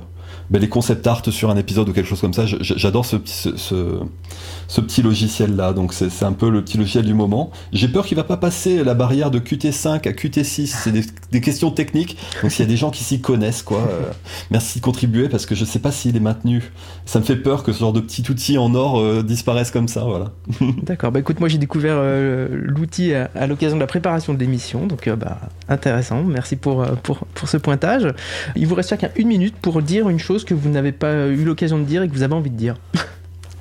ben, les concept art sur un épisode ou quelque chose comme ça. J'adore ce, ce, petit logiciel là. Donc c'est un peu le petit logiciel du moment. J'ai peur qu'il va pas passer la barrière de Qt5 à Qt6. C'est des, questions techniques. Donc s'il y a des gens qui s'y connaissent, quoi, euh, merci de contribuer parce que je sais pas s'il est maintenu. Ça me fait peur que ce genre de petit outil en or euh, disparaisse comme ça. Voilà. D'accord, bah écoute, moi j'ai découvert euh, l'outil à, l'occasion de la préparation de l'émission, donc bah, intéressant, merci pour, pour, pour ce pointage. Il vous reste chacun une minute pour dire une chose que vous n'avez pas eu l'occasion de dire et que vous avez envie de dire.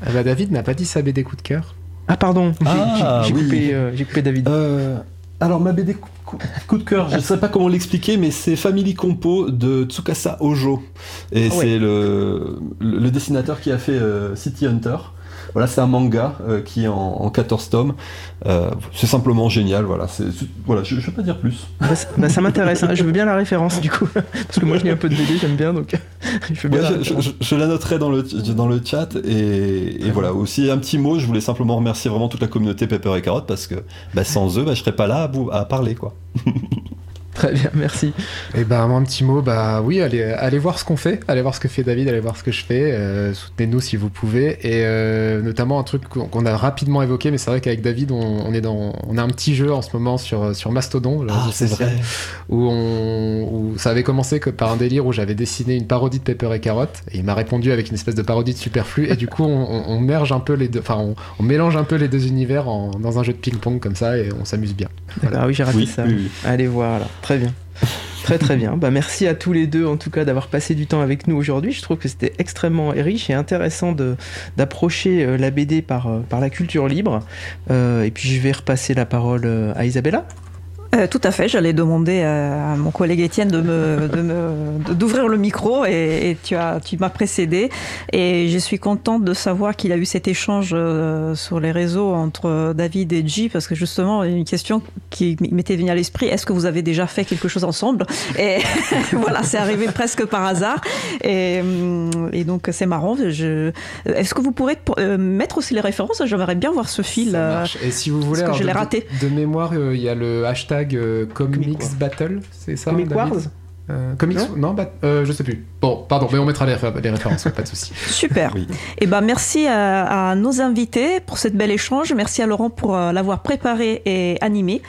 Ah bah, David n'a pas dit sa BD coup de cœur. Ah pardon, j'ai- Ah, oui. coupé, euh, j'ai coupé David. Euh, alors ma BD coup, coup- coup de cœur, je ne sais pas comment l'expliquer, mais c'est Family Compo de Tsukasa Ojo. Et Ah ouais. c'est le, le, le dessinateur qui a fait euh, City Hunter. Voilà, c'est un manga euh, qui est en, en 14 tomes. Euh, c'est simplement génial. Voilà, c'est, voilà je ne vais pas dire plus. Bah, ça- bah, ça m'intéresse, hein, je veux bien la référence du coup, parce que moi je lis un peu de BD, j'aime bien, donc je veux bien Ouais, la je, je- référence. je- je la noterai dans le, dans le chat. Et, et voilà, aussi un petit mot, je voulais simplement remercier vraiment toute la communauté Pepper et Carotte parce que bah, sans eux, je serais pas là à, à parler. quoi. Très bien, merci. Et bah moi un petit mot, bah oui, allez, allez voir ce qu'on fait, allez voir ce que fait David, allez voir ce que je fais, euh, soutenez-nous si vous pouvez, et euh, notamment un truc qu'on a rapidement évoqué, mais c'est vrai qu'avec David, on, on est dans, on a un petit jeu en ce moment sur sur Mastodon, le réseau social, où on, où ça avait commencé que par un délire où j'avais dessiné une parodie de Pepper et Carotte, et il m'a répondu avec une espèce de parodie de Superflu, et du coup on, on- on merge un peu les deux, enfin on, on mélange un peu les deux univers en- dans un jeu de ping-pong comme ça, et on s'amuse bien. Ah oui, j'ai raté Oui, ça. oui, oui. Allez voir alors. Très bien. Très très bien. Bah, merci à tous les deux en tout cas d'avoir passé du temps avec nous aujourd'hui. Je trouve que c'était extrêmement riche et intéressant d'approcher euh, la BD par, euh, par la culture libre. Euh, et puis je vais repasser la parole à Isabella. Euh, tout à fait, j'allais demander à mon collègue Étienne de me, d'ouvrir le micro et, et tu, as, tu m'as précédé. Et je suis contente de savoir qu'il a eu cet échange euh, sur les réseaux entre David et G parce que justement, une question qui m'était venue à l'esprit est-ce que vous avez déjà fait quelque chose ensemble? Et voilà, c'est arrivé presque par hasard. Et, hum, et donc, c'est marrant. Est-ce que vous pourrez euh, mettre aussi les références? J'aimerais bien voir ce fil. Ça. Et si vous voulez, parce que alors, je l'ai de- raté. De, mémoire, euh, il y a le hashtag euh, Comics Comic Battle, c'est ça Comic David Wars Euh, Comics Non, bat- euh, je sais plus. Bon, pardon, mais on mettra les, réfé- les références, pas de souci. Super. Oui. Et ben merci à, à nos invités pour cette belle échange. Merci à Laurent pour euh, l'avoir préparé et animé.